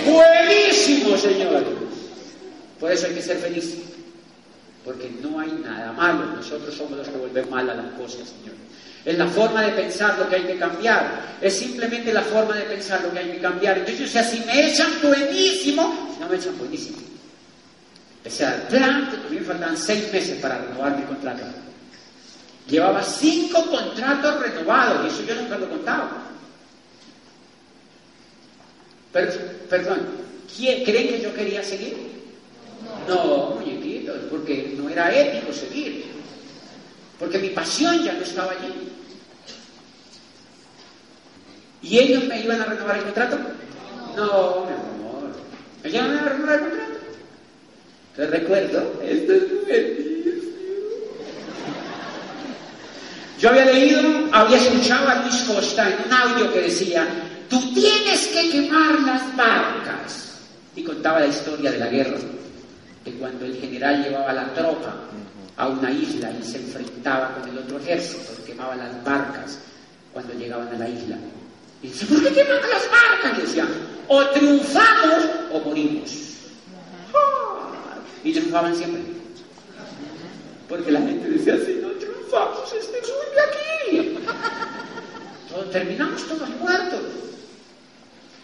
buenísimo, señores. Por eso hay que ser feliz. Porque no hay nada malo. Nosotros somos los que volvemos mal a las cosas, señores. Es la forma de pensar lo que hay que cambiar. Es simplemente la forma de pensar lo que hay que cambiar. Entonces, o sea, si me echan buenísimo, si no me echan buenísimo. O sea, plan, a mí me faltaban seis meses para renovar mi contrato. Llevaba cinco contratos renovados y eso yo nunca lo contaba. Perdón, ¿quién- ¿creen que yo quería seguir? No, muñequitos, porque no era ético seguir. Porque mi pasión ya no estaba allí. ¿Y ellos me iban a renovar el contrato? No, mi amor. ¿Ellos no me iban a renovar el contrato? Te recuerdo, esto es. Yo había leído, había escuchado a Luis Costa en un audio que decía, tú tienes que quemar las barcas. Y contaba la historia de la guerra, de cuando el general llevaba la tropa a una isla y se enfrentaba con el otro ejército, quemaba las barcas cuando llegaban a la isla. Y dice, ¿por qué queman las barcas? Y decía, o triunfamos o morimos. Y triunfaban siempre. Porque la gente decía, si no triunfamos, este sube aquí. Todos, terminamos todos muertos.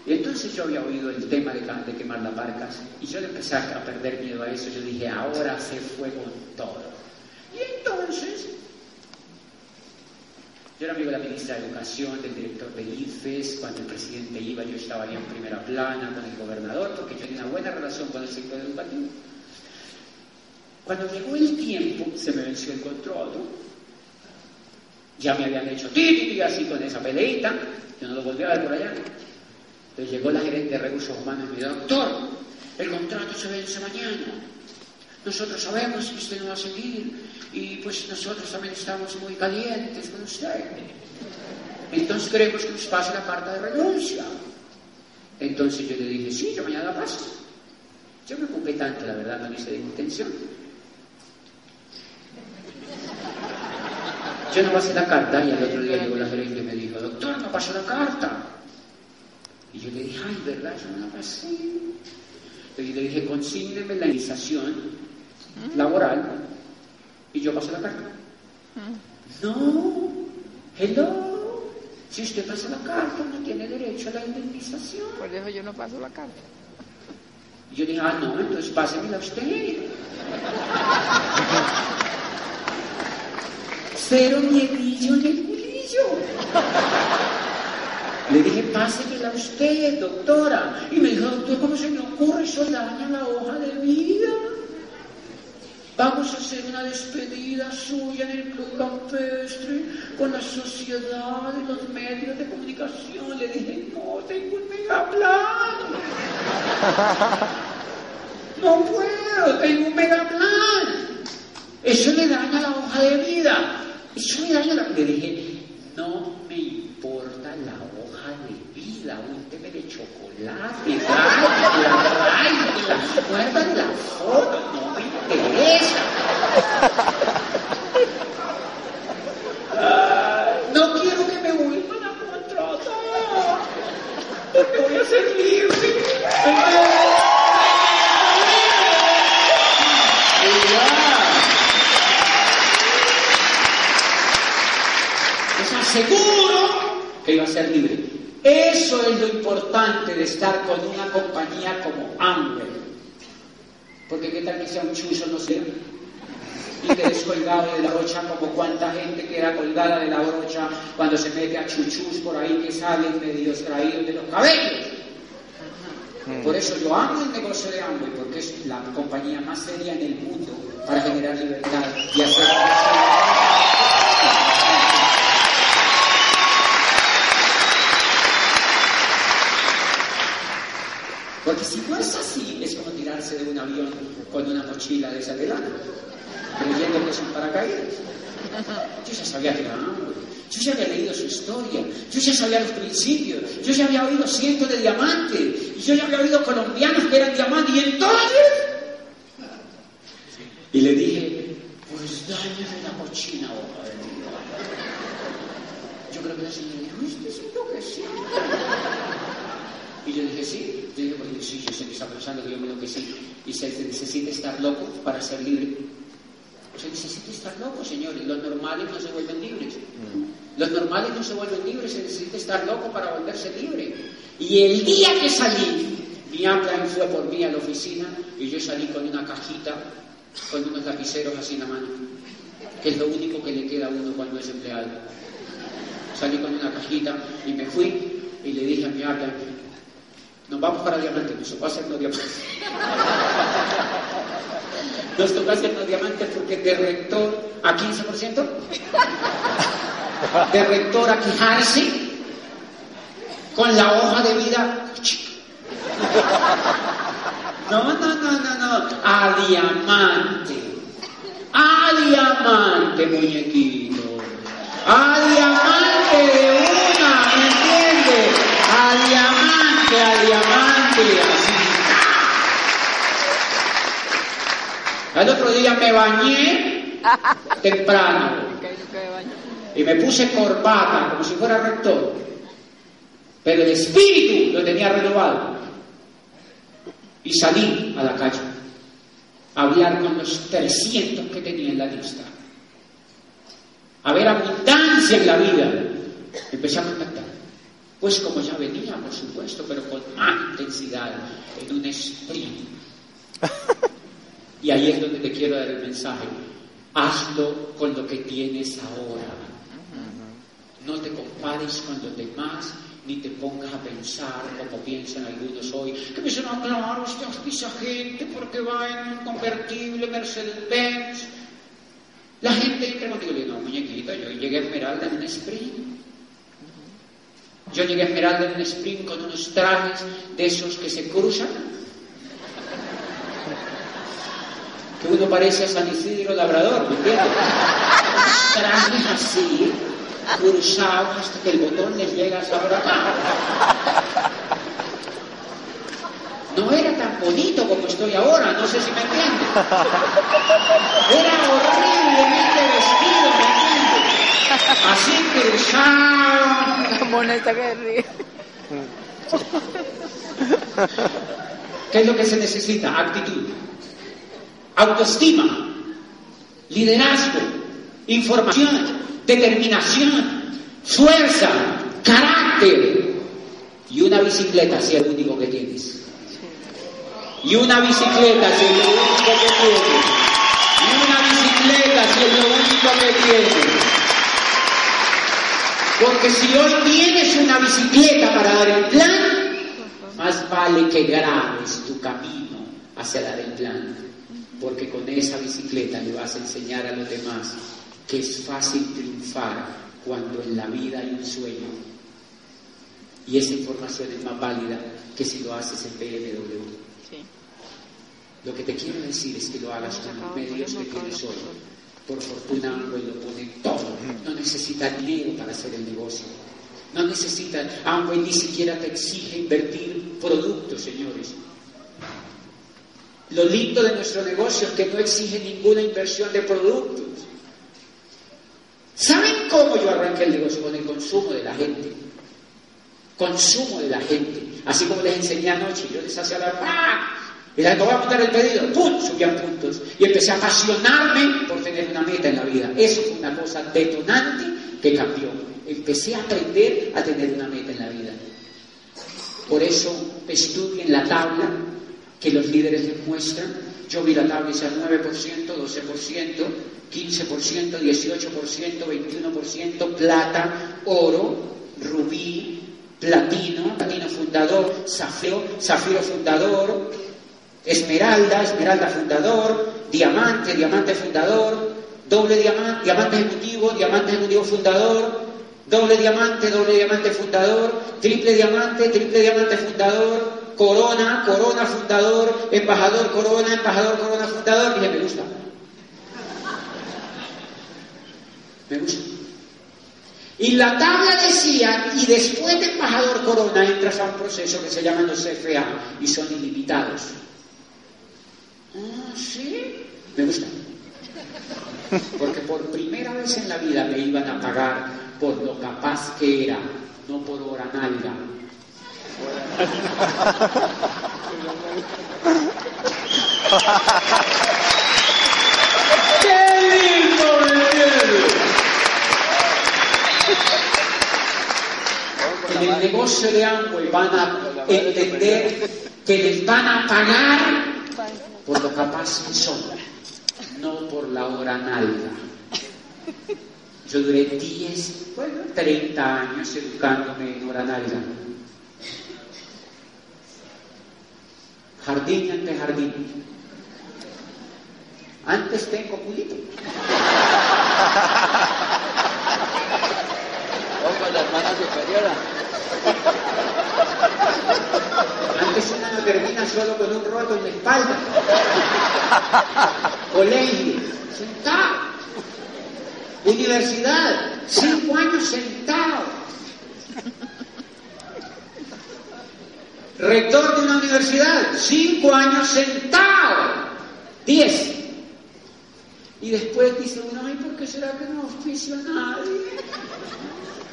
Y entonces yo había oído el tema de, quemar las barcas y yo le empecé a perder miedo a eso. Yo dije, ahora se fue con todo. Y entonces, yo era amigo de la ministra de Educación, del director de IFES, cuando el presidente iba yo estaba ahí en primera plana con el gobernador, porque yo tenía una buena relación con el sector educativo. Cuando llegó el tiempo, se me venció el contrato, ya me habían hecho titi así con esa peleita, yo no lo volví a ver por allá. Entonces llegó la gerente de recursos humanos y me dijo, doctor, el contrato se vence mañana. Nosotros sabemos que usted no va a seguir y pues nosotros también estamos muy calientes con usted. Entonces queremos que nos pase la carta de renuncia. Entonces yo le dije, sí, yo mañana la paso. Yo me ocupé tanto, la verdad, no hice de intención. Yo no pasé la carta y al otro día llegó la gerente y me dijo, doctor, no pasó la carta. Y yo le dije, ay, ¿verdad? Yo no la pasé. Entonces le dije, consígneme la iniciación laboral y yo paso la carta. No, hello. Si usted pasa la carta, no tiene derecho a la indemnización. Por eso yo no paso la carta. Y yo dije, ah, no, entonces pásemela usted. Cero miedillo en el culillo. Le dije, pásemela usted, doctora. Y me dijo, doctor, ¿cómo se me ocurre? Eso daña la hoja de vida. Vamos a hacer una despedida suya en el Club Campestre con la sociedad y los medios de comunicación. Le dije, no, tengo un mega plan. No puedo, tengo un mega plan. Eso le daña la hoja de vida. Eso le daña la... Le dije, no me importa la hoja un té de chocolate, dale, la raíz, la cuerda de la foto, no me interesa. No quiero que me vuelvan a contratar. Porque voy a ser libre. Les aseguro que iba a ser libre. Eso es lo importante de estar con una compañía como Amway. Porque qué tal que sea un chuzo, no sé, y que descolgado de la brocha como cuánta gente queda colgada de la brocha cuando se mete a chuchus por ahí que salen medio traídos de los cabellos. Por eso yo amo el negocio de Amway, porque es la compañía más seria en el mundo para generar libertad y hacer Porque si no es así, es como tirarse de un avión con una mochila de esa de lana, creyendo que son paracaídas. Yo ya sabía que era yo ya había leído su historia, yo ya sabía los principios, yo ya había oído cientos de diamantes, y yo ya había oído colombianos que eran diamantes, y entonces... Y le dije, pues dañame la mochila, vida. Yo creo que la señora dijo, este es enloquecido. Y yo dije, sí. Yo dije, pues sí, yo sé que está pensando que yo me lo que sí. Y se necesita estar loco para ser libre. Se necesita estar loco, señores. Los normales no se vuelven libres. Los normales no se vuelven libres, se necesita estar loco para volverse libre. Y el día que salí, mi Abraham fue por mí a la oficina y yo salí con una cajita, con unos lapiceros así en la mano, que es lo único que le queda a uno cuando es empleado. Salí con una cajita y me fui y le dije a mi Abraham, nos vamos para Diamante, nos tocó hacernos Diamante. Nos tocó hacernos Diamante porque de rector a 15%, de rector a quejarse, con la hoja de vida. No, no, no, no, no, a Diamante, a Diamante, muñequito, a Diamante de una, ¿me entiendes? A Diamante, a Diamante, así. Al otro día me bañé temprano y me puse corbata como si fuera rector, pero el espíritu lo tenía renovado y salí a la calle. hablar con los 300 que tenía en la lista. A ver abundancia en la vida. Empecé a contactar. Pues como ya venía, por supuesto, pero con más intensidad, en un sprint. Y ahí es donde te quiero dar el mensaje. Hazlo con lo que tienes ahora. No te compares con los demás, ni te pongas a pensar como piensan algunos hoy, que me dicen, no, claro, usted auspicia gente porque va en un convertible Mercedes-Benz. La gente entra contigo y dice, no, muñequita, yo llegué a Esmeralda en un sprint. Yo llegué a Esmeralda en un sprint con unos trajes de esos que se cruzan. Que uno parece a San Isidro Labrador, ¿me entiendes? Trajes así, cruzados hasta que el botón les llega hasta ahora. No era tan bonito como estoy ahora, no sé si me entiendes. Era horriblemente vestido. Así cruzado. La moneta que ríe. ¿Qué es lo que se necesita? Actitud, autoestima, liderazgo, información, determinación, fuerza, carácter y una bicicleta si es lo único que tienes. Y una bicicleta si es lo único que tienes. Y una bicicleta si es lo único que tienes. Porque si hoy tienes una bicicleta para dar el plan, más vale que grabes tu camino hacia dar el plan. Porque con esa bicicleta le vas a enseñar a los demás que es fácil triunfar cuando en la vida hay un sueño. Y esa información es más válida que si lo haces en BMW. Sí. Lo que te quiero decir es que lo hagas con los medios que tienes hoy. Por fortuna Amway lo pone todo. No necesita dinero para hacer el negocio. No necesita, Amway ni siquiera te exige invertir productos, señores. Lo lindo de nuestro negocio es que no exige ninguna inversión de productos. ¿Saben cómo yo arranqué el negocio? Con el consumo de la gente. Consumo de la gente. Así como les enseñé anoche, yo les hacía la ¡ah! Y les voy a montar el pedido, ¡pum! Subían puntos. Y empecé a apasionarme por tener una meta en la vida. Eso fue una cosa detonante que cambió. Empecé a aprender a tener una meta en la vida. Por eso estudien la tabla que los líderes les muestran. Yo vi la tabla y decía 9%, 12%, 15%, 18%, 21%, plata, oro, rubí, platino, platino fundador, zafiro, zafiro fundador, esmeralda, esmeralda fundador, diamante, diamante fundador, doble diamante, diamante ejecutivo, diamante ejecutivo fundador, doble diamante, doble diamante fundador, triple diamante, triple diamante fundador, corona, corona fundador, embajador corona, embajador corona fundador, dije, me gusta. Me gusta. Y la tabla decía, y después de embajador corona entras a un proceso que se llaman los CFA y son ilimitados. Ah, sí, me gusta. Porque por primera vez en la vida me iban a pagar por lo capaz que era, no por hora nalga. ¡Qué lindo. En el negocio de Amway van a entender que les van a pagar por lo capaz que son, no por la hora nalga. Yo duré 10, bueno, 30 años educándome en hora nalga. Jardín ante jardín. Antes tengo culito. Ojo, la hermana superiora. Termina solo con un roto en la espalda. Colegio, sentado. Universidad, cinco años sentado. Rector de una universidad, cinco años sentado. Diez. Y después dice uno, ay, ¿por qué será que no auspicio a nadie?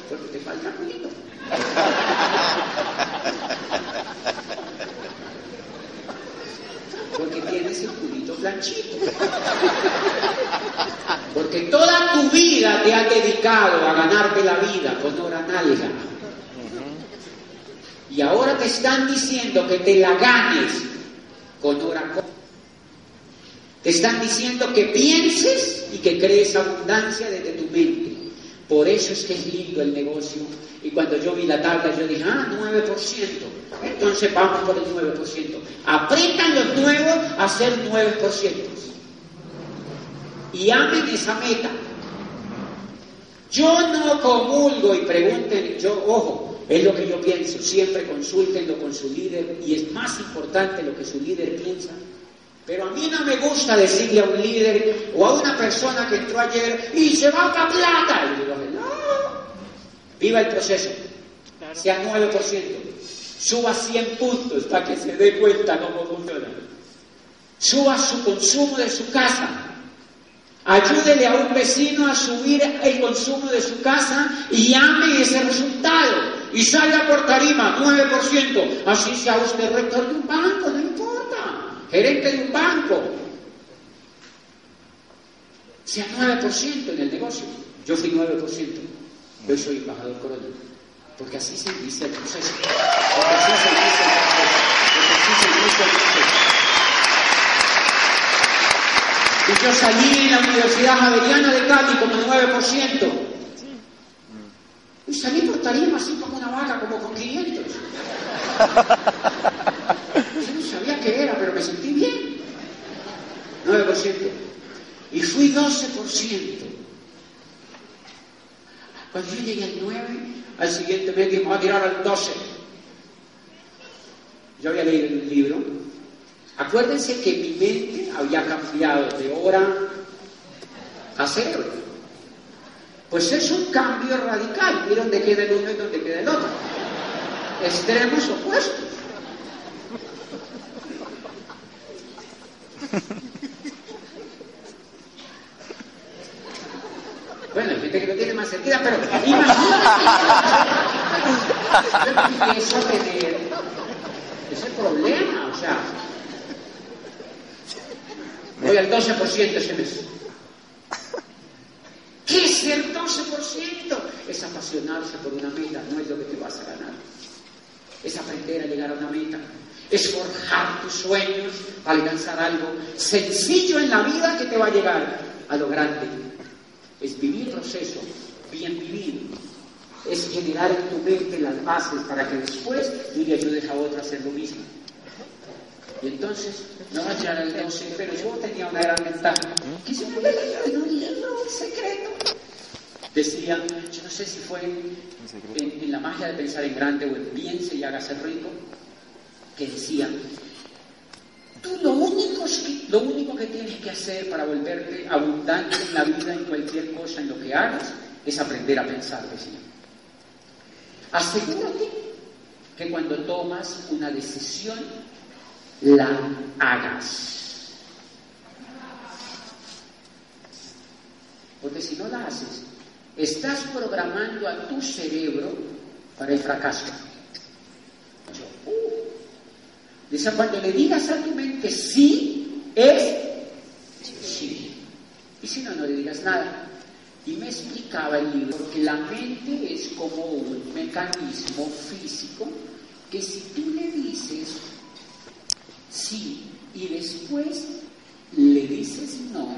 Porque te falta culito. Porque tienes el culito planchito. Porque toda tu vida te has dedicado a ganarte la vida con hora nalga. Y ahora te están diciendo que te la ganes con hora Te están diciendo que pienses y que crees abundancia desde tu mente. Por eso es que es lindo el negocio. Y cuando yo vi la tabla, yo dije, ah, 9%. Entonces vamos por el 9%. Aprendan los nuevos a ser 9%. Y amen esa meta. Yo no comulgo y pregunten, yo, ojo, es lo que yo pienso. Siempre consúltenlo con su líder y es más importante lo que su líder piensa. Pero a mí no me gusta decirle a un líder o a una persona que entró ayer y se va para plata. Y digo, no, viva el proceso, sea 9%, suba 100 puntos para que se dé cuenta cómo funciona. Suba su consumo de su casa, ayúdele a un vecino a subir el consumo de su casa y ame ese resultado. Y salga por tarima, 9%, así sea usted rector de un banco, no importa, gerente de un banco. Sea 9% en el negocio. Yo fui 9%. Yo soy embajador corona. Porque así se inicia el proceso. Porque así se inicia el proceso. Porque así se inicia el proceso. Y yo salí en la Universidad Javeriana de Cali como 9%. Y salí por tarima así como una vaca, como con 500. Yo no sabía qué era, pero me sentí bien. 9%. Y fui 12%. Cuando yo llegué al 9, al siguiente mes dije, a tirar al 12. Yo había leído un libro. Acuérdense que mi mente había cambiado de hora a cerebro. Pues es un cambio radical. Miren dónde queda el uno y dónde queda el otro. Extremos opuestos. Bueno, hay gente que lo tiene más cerquita, pero imagínate. Eso tener ese problema, o sea. Voy al 12% ese mes. ¿Qué es el 12%? Es apasionarse por una meta, no es lo que te vas a ganar. Es aprender a llegar a una meta. Es forjar tus sueños para alcanzar algo sencillo en la vida que te va a llegar a lo grande. Es vivir proceso, bien vivido. Es generar en tu mente las bases para que después tú le ayudes a otro a hacer lo mismo. Y entonces, no va a llegar al 12, pero yo tenía una gran ventaja. Que yo me leí en un libro secreto. Decía, yo no sé si fue en, en la magia de pensar en grande o en piense y hágase rico, que decía, tú lo único, que, tienes que hacer para volverte abundante en la vida, en cualquier cosa, en lo que hagas, es aprender a pensar, decía. Asegúrate que cuando tomas una decisión, la hagas. Porque si no la haces, estás programando a tu cerebro para el fracaso. Uh. Dice, cuando le digas a tu mente sí, es sí. Y si no, no le digas nada. Y me explicaba el libro que la mente es como un mecanismo físico que si tú le dices sí y después le dices no,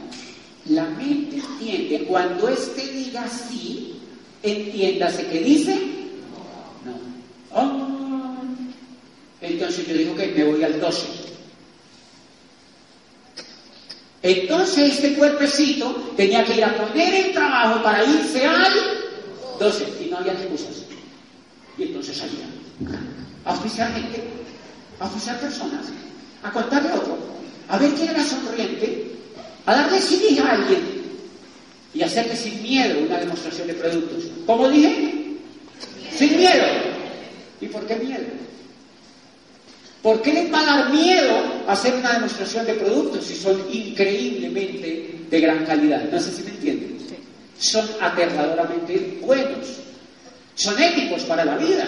la mente entiende cuando éste diga sí, entiéndase que dice no. Oh. Entonces yo digo que me voy al 12. Entonces este cuerpecito tenía que ir a poner el trabajo para irse al 12 y no había excusas. Y entonces salía a oficiar gente, a oficiar personas, a contarle otro, a ver quién era sonriente, a darle CD a alguien y hacerle sin miedo una demostración de productos. ¿Cómo dije? Sin miedo. ¿Y por qué miedo? ¿Por qué les va a dar miedo hacer una demostración de productos si son increíblemente de gran calidad? No sé si me entienden. Son aterradoramente buenos. Son éticos para la vida.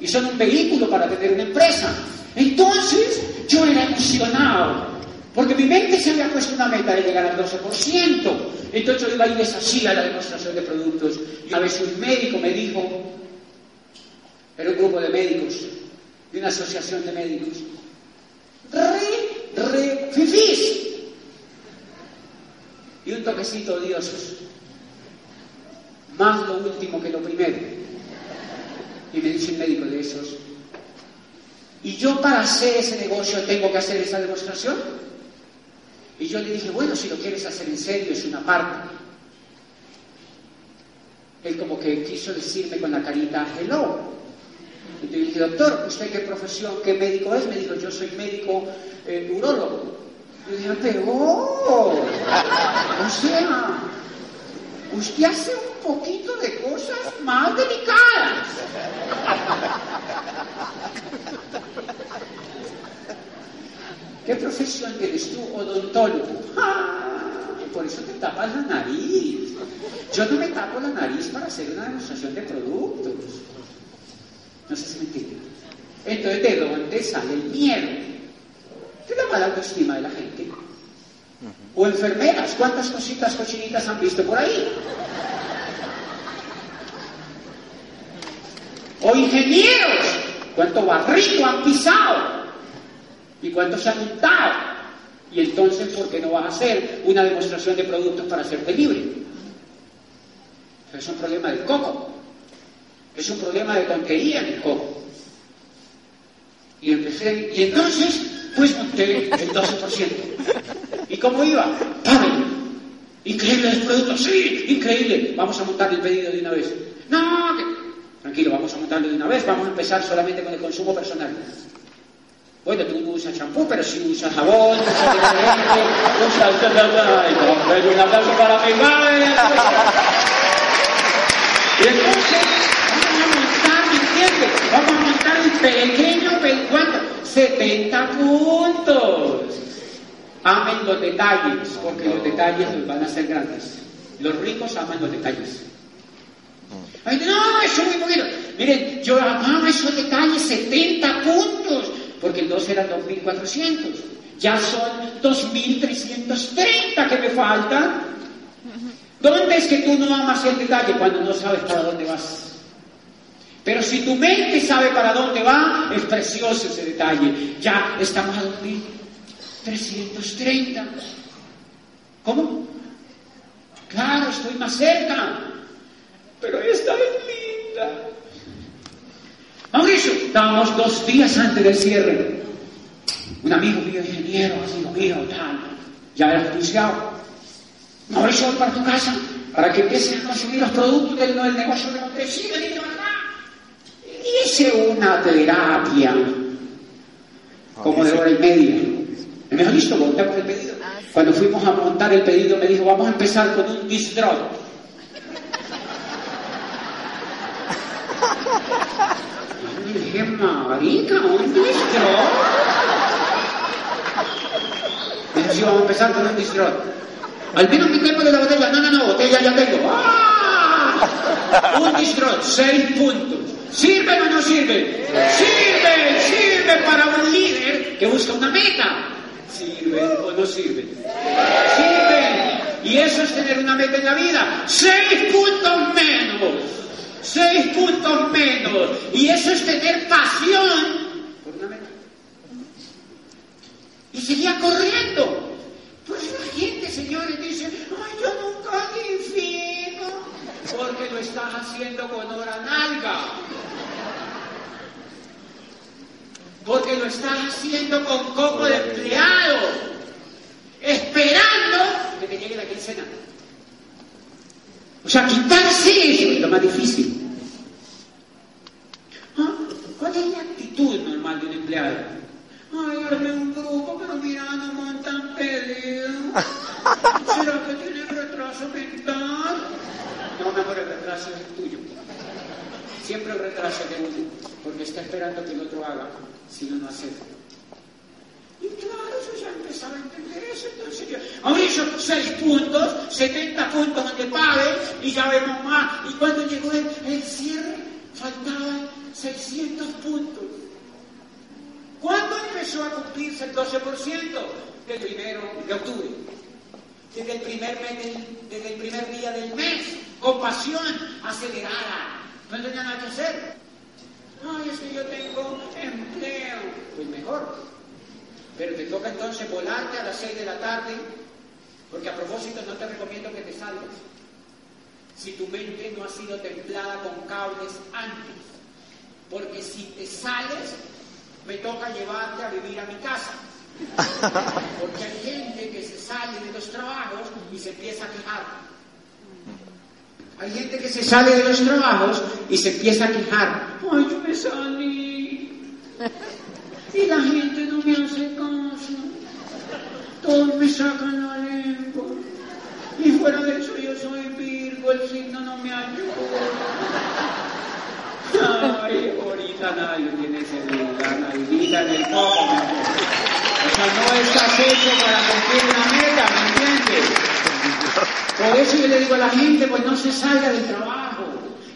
Y son un vehículo para tener una empresa. Entonces, yo era emocionado Porque mi mente se había puesto una meta de llegar al 12%. Entonces yo iba a ir así a la demostración de productos. Y a veces un médico me dijo, era un grupo de médicos, de una asociación de médicos, re, re, fifís. Y un toquecito odiosos. Más lo último que lo primero. Y me dice un médico de esos, ¿y yo para hacer ese negocio tengo que hacer esa demostración? Y yo le dije, bueno, si lo quieres hacer en serio, es una parte. Él como que quiso decirme con la carita, hello. Y yo dije, doctor, ¿usted qué profesión, qué médico es? Me dijo, yo soy médico eh, urólogo. Y yo dije, oh, o sea, usted hace un poquito de cosas más delicadas. ¿Qué profesión tienes tú? Odontólogo. ¡Ah! Por eso te tapas la nariz. Yo no me tapo la nariz para hacer una demostración de productos. No sé si me entienden. Entonces, ¿de dónde sale el miedo? De la mala autoestima de la gente. O enfermeras, ¿cuántas cositas cochinitas han visto por ahí? O ingenieros, ¿cuánto barrito han pisado? ¿Y cuánto se han untado? Y entonces, ¿por qué no vas a hacer una demostración de productos para hacerte libre? Es un problema del coco. Es un problema de tontería coco. Y empecé, y entonces, pues monté el 12%. ¿Y cómo iba? ¡Pam! Increíble el producto, sí, increíble. Vamos a montar el pedido de una vez. No, tranquilo, vamos a montarlo de una vez, vamos a empezar solamente con el consumo personal. Bueno, tú no usas champú, pero sí usas jabón, usas detergente, usas... un aplauso para mi madre. Y entonces, vamos a montar, ¿me entiendes? Vamos a montar un pequeño, ¿cuánto? 70 puntos. Amen los detalles, porque los detalles los van a hacer grandes. Los ricos aman los detalles. No, eso es muy poquito. Miren, yo amaba esos detalles, 70 puntos, porque 2 eran 2.400. Ya son 2.330 que me faltan. ¿Dónde es que tú no amas el detalle? Cuando no sabes para dónde vas. Pero si tu mente sabe para dónde va, es precioso ese detalle. Ya estamos a 2.330. ¿Cómo? Claro, estoy más cerca. Pero esta es linda. Mauricio, estábamos dos días antes del cierre. Un amigo mío, ingeniero, amigo mío, tal, ya era juzgado. Mauricio, voy para tu casa para que empieces a consumir los productos del, negocio de. Y hice una terapia, como de hora y media. Y me dijo, listo, montamos el pedido. Cuando fuimos a montar el pedido, me dijo, vamos a empezar con un distrot. Y dije, marica, un distrot. Me dijo, vamos a empezar con un distrot. Al menos me tengo de la botella. No, no, no, botella ya tengo. ¡Ah! Un distrot, seis puntos. ¿Sirve o no sirve? Sirve, sirve para un líder que busca una meta. ¿Sirve o no sirve? Sirve. Y eso es tener una meta en la vida. Seis puntos menos. Seis puntos menos. Y eso es tener pasión por una meta. Y seguía corriendo. Pues la gente, señores, dice, ay, yo nunca fino, porque lo estás haciendo con hora nalga. Porque lo estás haciendo con coco de empleado, esperando que te llegue la quincena. O sea, quitarse eso es lo más difícil. ¿Ah? ¿Cuál es la actitud normal de un empleado? Ay, arme un grupo, pero mira, no montan pedido. ¿Será que tiene retraso mental? No, el retraso es tuyo. Siempre el retraso de uno, porque está esperando que el otro haga, si no, no hace. Y claro, yo ya empezaba a entender eso, entonces yo, Mauricio, seis puntos, 70 puntos donde pague, y ya vemos más. Y cuando llegó el, el cierre, faltaban 600 puntos. ¿Cuándo empezó a cumplirse el 12%? del primero de octubre. Desde el primer, mes desde el primer día del mes, con pasión acelerada. No tenía nada que hacer. Ay, es que yo tengo empleo. Pues mejor. Pero te toca entonces volarte a las 6 de la tarde, porque a propósito no te recomiendo que te salgas. Si tu mente no ha sido templada con cables antes. Porque si te sales, me toca llevarte a vivir a mi casa. Porque hay gente que se sale de los trabajos y se empieza a quejar. Hay gente que se sale de los trabajos y se empieza a quejar. Ay, yo me salí. Y la gente no me hace caso. Todos me sacan la lengua. Y fuera de eso yo soy Virgo, el signo no me ayuda. Ay, ahorita nadie tiene celular, nadie en el coco, mi amor. O no estás hecho para cumplir una meta, ¿me entiendes? Por eso yo le digo a la gente, pues no se salga del trabajo,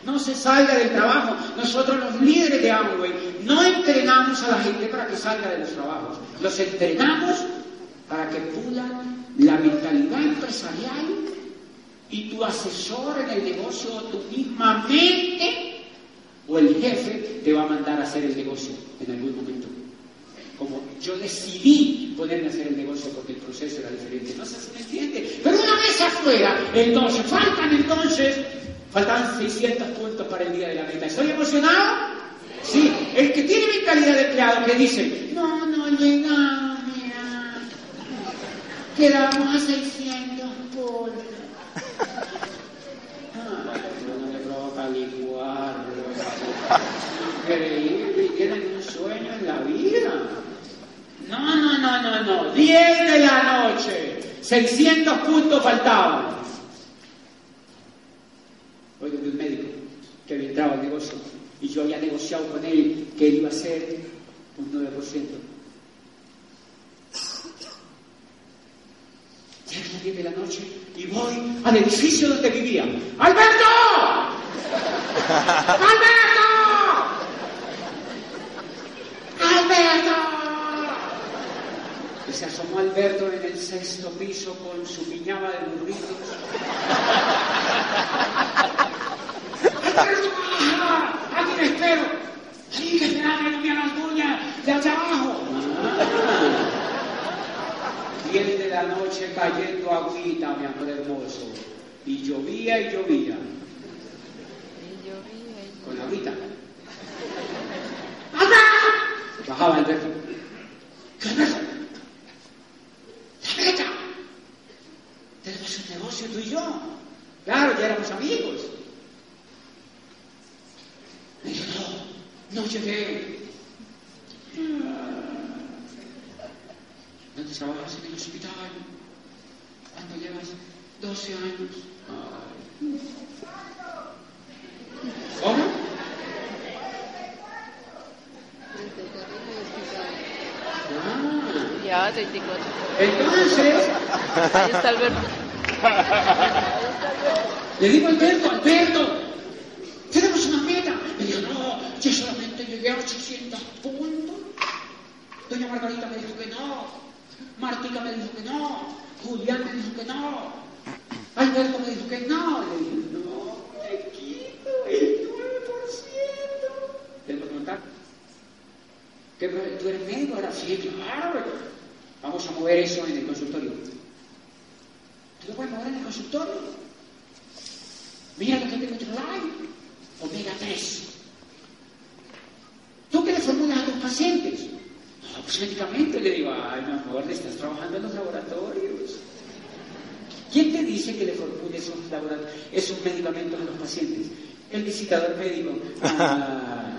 no se salga del trabajo. Nosotros los líderes de Amway no entrenamos a la gente para que salga de los trabajos, los entrenamos para que pulan la mentalidad empresarial y tu asesor en el negocio o tu misma mente o el jefe te va a mandar a hacer el negocio en algún momento. Como yo decidí ponerme a hacer el negocio porque el proceso era diferente. No sé si me entiende. Pero una vez afuera, entonces, faltan entonces, faltan 600 puntos para el día de la meta. ¿Estoy emocionado? Sí. El que tiene mentalidad de empleado que dice, no, no llegamos, mira. Quedamos a 600 puntos. No provoca tienen un sueño en la vida. No, no, no, no, no. 10 de la noche. 600 puntos faltaban. Hoy de un médico que había entrado al negocio y yo había negociado con él que él iba a ser un 9%. Llega a las 10 de la noche y voy al edificio donde vivía. ¡Alberto! ¡Alberto! ¡Alberto! Y se asomó Alberto en el sexto piso con su piñama de burritos. ¡Alberto! ¡Aquí me espero! ¡Aquí que no me las uñas de allá abajo! Diez de la noche cayendo agüita, mi amor hermoso. Y llovía y llovía. Con agüita. Bajaba Alberto. ¿Qué Alberto? ¡La! Tenemos un negocio tú y yo. Claro, ya éramos amigos. Me dijo, no, no llegué. ¿Dónde trabajas en el hospital? ¿Cuánto llevas? 12 años. ¿Cómo? Ah, Ya, 34. entonces, Ahí está Alberto. le digo a Alberto, Alberto, tenemos una meta. Me dijo, no, yo solamente llegué a 800 puntos. Doña Margarita me dijo que no. Martica me dijo que no. Julián me dijo que no. Alberto me dijo que no. Le dije, no, me quito el 9%. ¿Te lo preguntar? ¿Qué, ¿Tú eres médico? Ahora sí, claro. Vamos a mover eso en el consultorio. ¿Tú lo puedes mover en el consultorio? Mira lo que tengo Live, omega 3. ¿Tú qué le formulas a tus pacientes? No, médicamente le digo, ay, mi amor, le estás trabajando en los laboratorios. ¿Quién te dice que le formule esos, esos medicamentos a los pacientes? El visitador médico. Ay,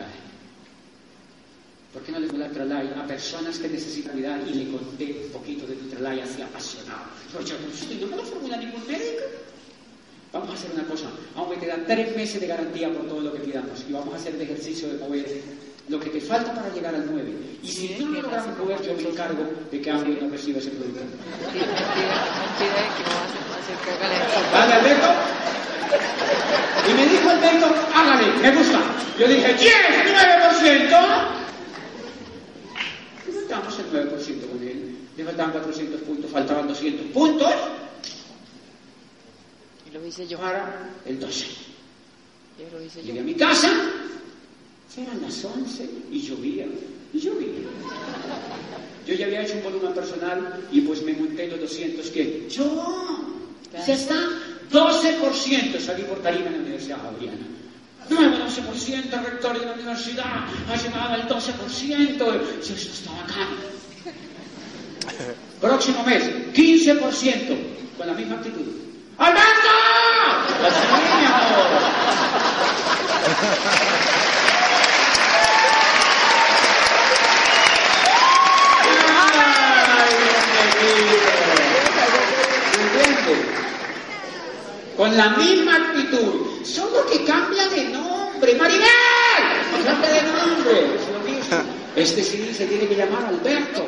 ¿Por qué no le pongo Tralay a personas que necesitan cuidar y le conté un poquito de Tralay así apasionado? Pero yo, pues, no me lo formula ningún médico. Vamos a hacer una cosa, aunque te dan tres meses de garantía por todo lo que pidamos y vamos a hacer el ejercicio de mover lo que te falta para llegar al 9. Y si no lo logramos mover, yo me encargo de que alguien no reciba ese producto. Mentira, mentira de que no va a hacer, va a hacer que haga la ¿Vale, Alberto? Y me dijo Alberto, hágale, me gusta. Yo dije, ¡yes! ¡9%! Y montamos el 9% con él. Le faltaban 400 puntos, faltaban 200 puntos Y lo hice yo. para el 12. Yo lo hice yo. Llegué a mi casa, eran las 11 y llovía, y llovía. Yo ya había hecho un volumen personal y pues me monté los 200 que yo, ya está, 12% salí por tarima en la Universidad Javeriana. Nuevo 12%, rector de la universidad, ha llegado al 12%. Yo, esto está bacán. Próximo mes, 15%, con la misma actitud. ¡Alberto! Así, mi amor. Ay, ¿Entiendes? La misma actitud, solo que cambia de nombre. ¡Maribel! Cambia de nombre. Este sí se tiene que llamar Alberto.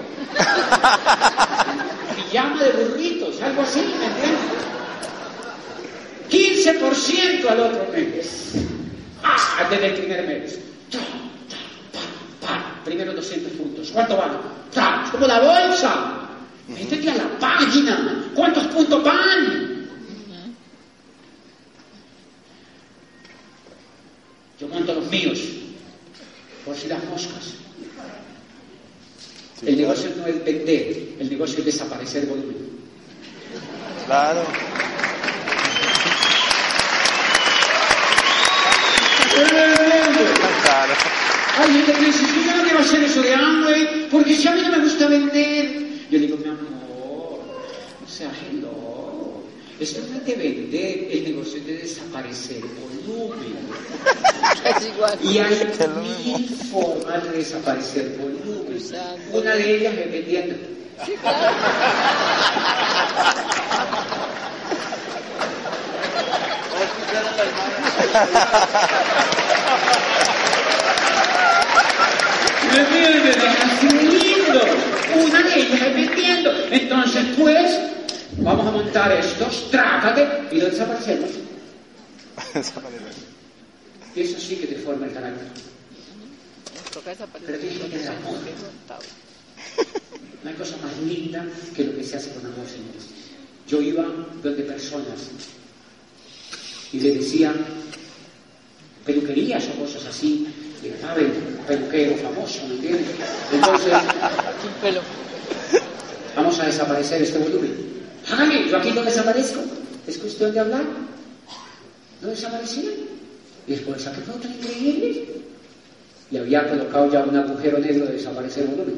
Pijama de burritos, algo así, ¿me entiendes? 15% al otro mes. Ah, desde el primer mes. Primero 200 puntos. ¿Cuánto? Tra, como la bolsa. Métete a la página. ¿Cuántos puntos van? Yo monto los míos. Por si las moscas. Sí, el claro. negocio no es vender, el negocio es desaparecer volumen. Claro. Claro. Ay, gente que dice, yo ya no quiero hacer eso de Amway, porque si a mí no me gusta vender. Yo digo, mi amor, no seas loco. Esto no es de vender, el negocio es de desaparecer volumen. Es igual. Y hay mil formas de desaparecer volumen. Una de ellas es vendiendo. Sí, claro. Una de ellas es vendiendo. Entonces, pues, vamos a montar estos, trácate y lo desaparecemos. Y eso sí que te forma el carácter. Pero tienes que tener amor. No hay cosa más linda que lo que se hace con amor, señores. Yo iba donde personas y le decían peluquerías o cosas así. Y estaba el peluquero famoso, ¿me entiendes? Entonces, vamos a desaparecer este volumen. Hágame, yo aquí no desaparezco. ¿Es cuestión de hablar? ¿No desaparecía? Y después, ¿a qué fotos increíbles? Y había colocado ya un agujero negro de desaparecer volumen.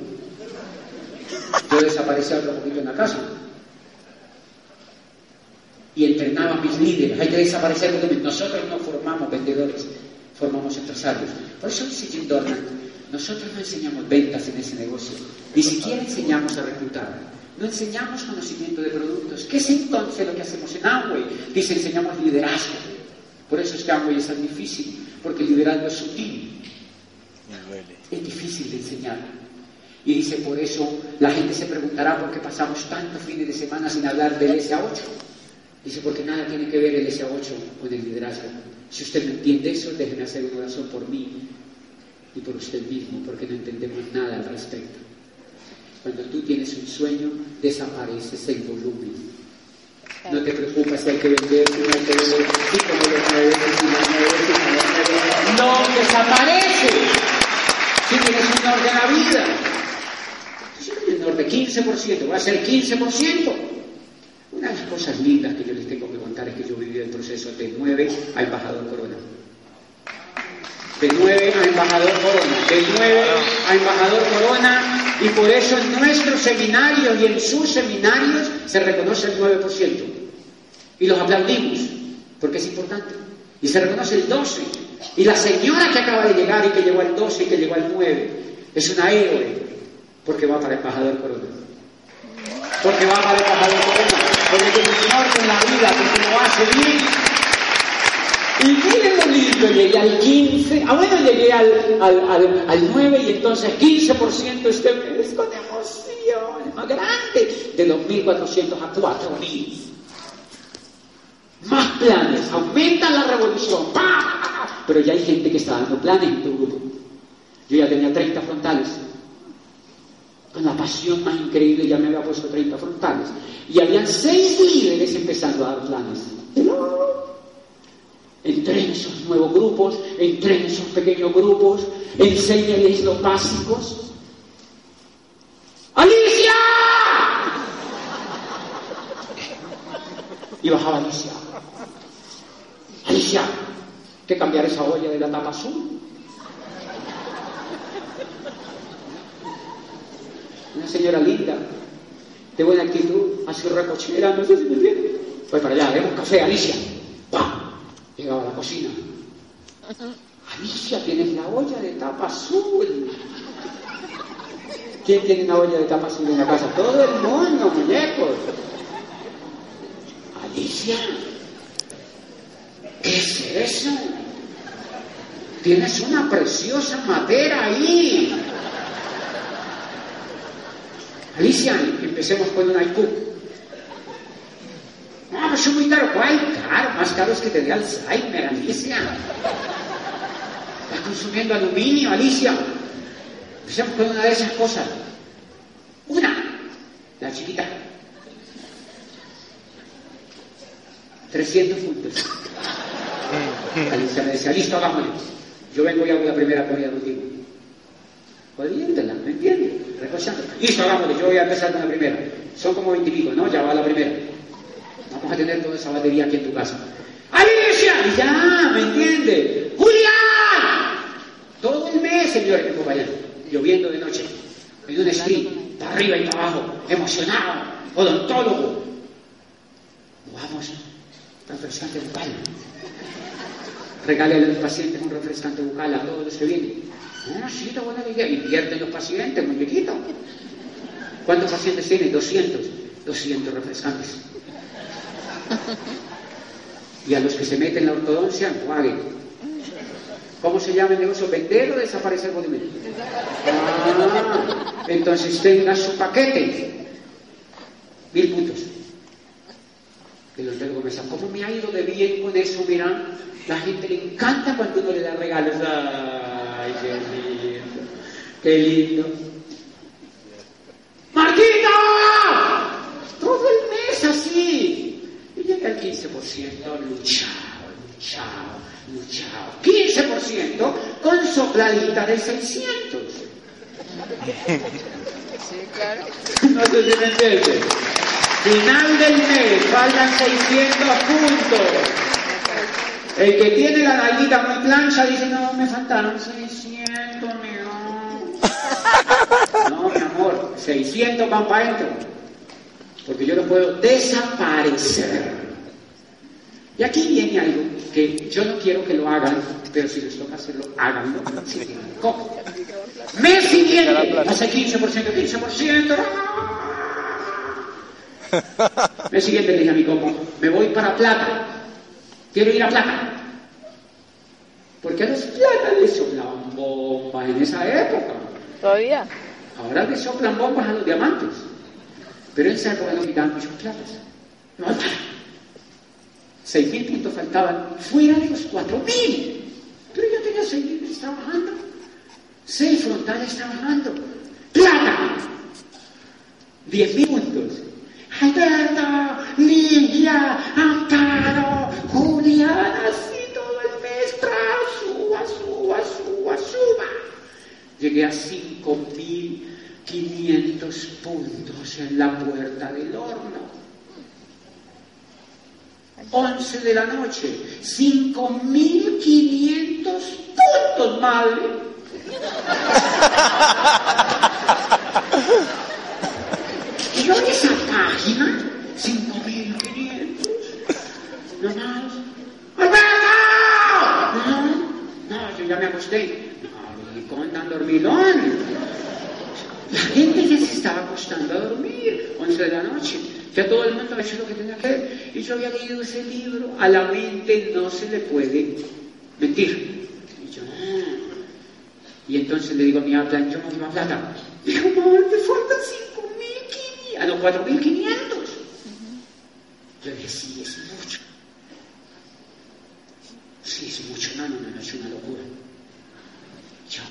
Yo desaparecía otro poquito en la casa. Y entrenaba a mis líderes. Hay que desaparecer volumen. Nosotros no formamos vendedores, formamos empresarios. Por eso dice Jim Dornan, nosotros no enseñamos ventas en ese negocio. Ni siquiera enseñamos a reclutar. No enseñamos conocimiento de productos. ¿Qué es entonces lo que hacemos en Amway? Dice, enseñamos liderazgo. Por eso es que Amway es tan difícil, porque el liderazgo es sutil. Es difícil de enseñar. Y dice, por eso la gente se preguntará por qué pasamos tantos fines de semana sin hablar del SA8. Dice, porque nada tiene que ver el SA8 con el liderazgo. Si usted no entiende eso, déjeme hacer una oración por mí y por usted mismo, porque no entendemos nada al respecto. Cuando tú tienes un sueño, desapareces el volumen. No te preocupes hay que vender, si no hay que vender, si como lo mueves, si no mueves, si no lo mueves. No desaparece. Si tienes un orden a la vida. Un orden de 15%, va a ser 15%. Una de las cosas lindas que yo les tengo que contar es que yo viví el proceso de 9 a embajador Corona. De 9 a embajador Corona. De 9 a embajador Corona. Y por eso en nuestros seminarios y en sus seminarios se reconoce el 9%. Y los aplaudimos, porque es importante. Y se reconoce el 12%. Y la señora que acaba de llegar y que llegó al 12 y que llegó al 9 es una héroe, porque va para embajador Corona. Porque va para embajador Corona. Porque un norte en la vida, porque lo hace bien. Y miren lo lindo, llegué al 15, ah bueno, llegué al, al, al, al 9 y entonces 15% este mes con emoción, más grande, de los 1.400 a 4.000. Más planes, aumenta la revolución, ¡pa! pero ya hay gente que está dando planes en tu grupo. Yo ya tenía 30 frontales. con la pasión más increíble, ya me había puesto 30 frontales. Y habían seis líderes empezando a dar planes. Entré en esos nuevos grupos, entré en esos pequeños grupos, enséñales los básicos. ¡Alicia! Y bajaba Alicia. Alicia, que cambiar esa olla de la tapa azul. Una señora linda, de buena actitud, así recochera, no sé si me entiende. Voy para allá, demos café, Alicia. ¡Pam! Llegaba a la cocina. Alicia, tienes la olla de tapa azul. ¿Quién tiene una olla de tapa azul en la casa? Todo el mundo, muñecos. Alicia, ¿qué es eso? Tienes una preciosa madera ahí. Alicia, empecemos con un IQ. No, pues es muy caro. ¿Cuál? Caro, más caro es que te dé Alzheimer, Alicia. Estás consumiendo aluminio, Alicia. Empecemos con una de esas cosas. Una, la chiquita. 300 puntos. Alicia me decía, listo, hagámosle. Yo vengo y hago la primera comida contigo. Jodiéndola, ¿me entiendes? Recochando. Listo, hagámosle, yo voy a empezar con la primera. Son como 20 y ¿no? Ya va la primera. Vamos a tener toda esa batería aquí en tu casa. ¡Alicia! Ya, ¿me entiende? ¡Julián! Todo el mes, señores, para allá, lloviendo de noche, en un stream, para arriba y para abajo, emocionado, odontólogo. Vamos, refrescante bucal. Regálale a los pacientes un refrescante bucal a todos los que vienen. Sí, está buena idea. Invierten los pacientes, muñequito. ¿Cuántos pacientes tienen? 200. 200 refrescantes. Y a los que se meten en la ortodoncia, enjuaguen. ¿Cómo se llama el negocio? ¿Vender o desaparecer volumen? Ah, entonces tenga su paquete. Mil puntos. El hotel Gómez, ¿cómo me ha ido de bien con eso? Mira, la gente le encanta cuando uno le da regalos. Ay, qué lindo. Qué lindo. ¡Marquita! Todo el mes así. Llega el 15%, luchado, luchado, luchado. 15% con sopladita de 600. Sí, claro. No sé si me entiendes. Final del mes, faltan 600 puntos. El que tiene la nalguita muy plancha dice, no, me faltaron 600, mi amor. No, mi amor, 600 van para adentro. Porque yo no puedo desaparecer. Y aquí viene algo que yo no quiero que lo hagan, pero si les toca hacerlo, háganlo. Sí. ¿Cómo? Mes siguiente, hace 15%, 15%. Mes siguiente le dije a mi compa, me voy para Plata. Quiero ir a Plata. Porque a los Plata les soplaban bombas en esa época. Todavía. Ahora les soplan bombas a los diamantes. Pero él se ha comido muchos platos. No, para. 6.000 puntos faltaban fuera de los 4.000. Pero yo tenía 6.000 trabajando. Seis frontales trabajando. ¡Plata! 10.000 puntos. Alberto, Lidia, Amparo, Julián, así todo el mes, suba, suba, suba, suba. Llegué a 5.500 puntos en la puerta del horno. 11 de la noche, 5.500 puntos, madre. Y yo en esa página, 5.500, no más. ¡Alberto! No, no, yo ya me acosté. No, con tan dormilón. La gente ya se estaba acostando a dormir, 11 de la noche. Ya todo el mundo había hecho lo que tenía que hacer. Y yo había leído ese libro. A la mente no se le puede mentir. Y yo, ah. Y entonces le digo a mi plan, yo no tengo plata. Dijo, mamá, te faltan 5.500. Ah, no, 4.500. Yo dije, sí, es mucho. Sí, es mucho. No, no, no, no, es una locura. Yo.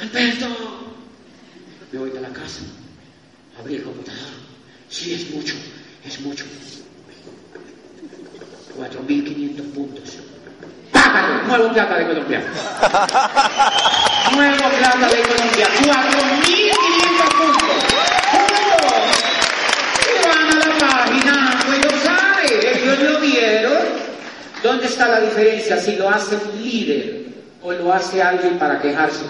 Alberto, voy a la casa, abrí el computador. Sí, es mucho, es mucho. 4.500 puntos. ¡Págalo! Nuevo plata de Colombia. Nuevo plata de Colombia. 4.500 puntos. ¡Puntos! Y van a la página, pues lo sabe, ellos lo vieron. ¿Dónde está la diferencia si lo hace un líder o lo hace alguien para quejarse?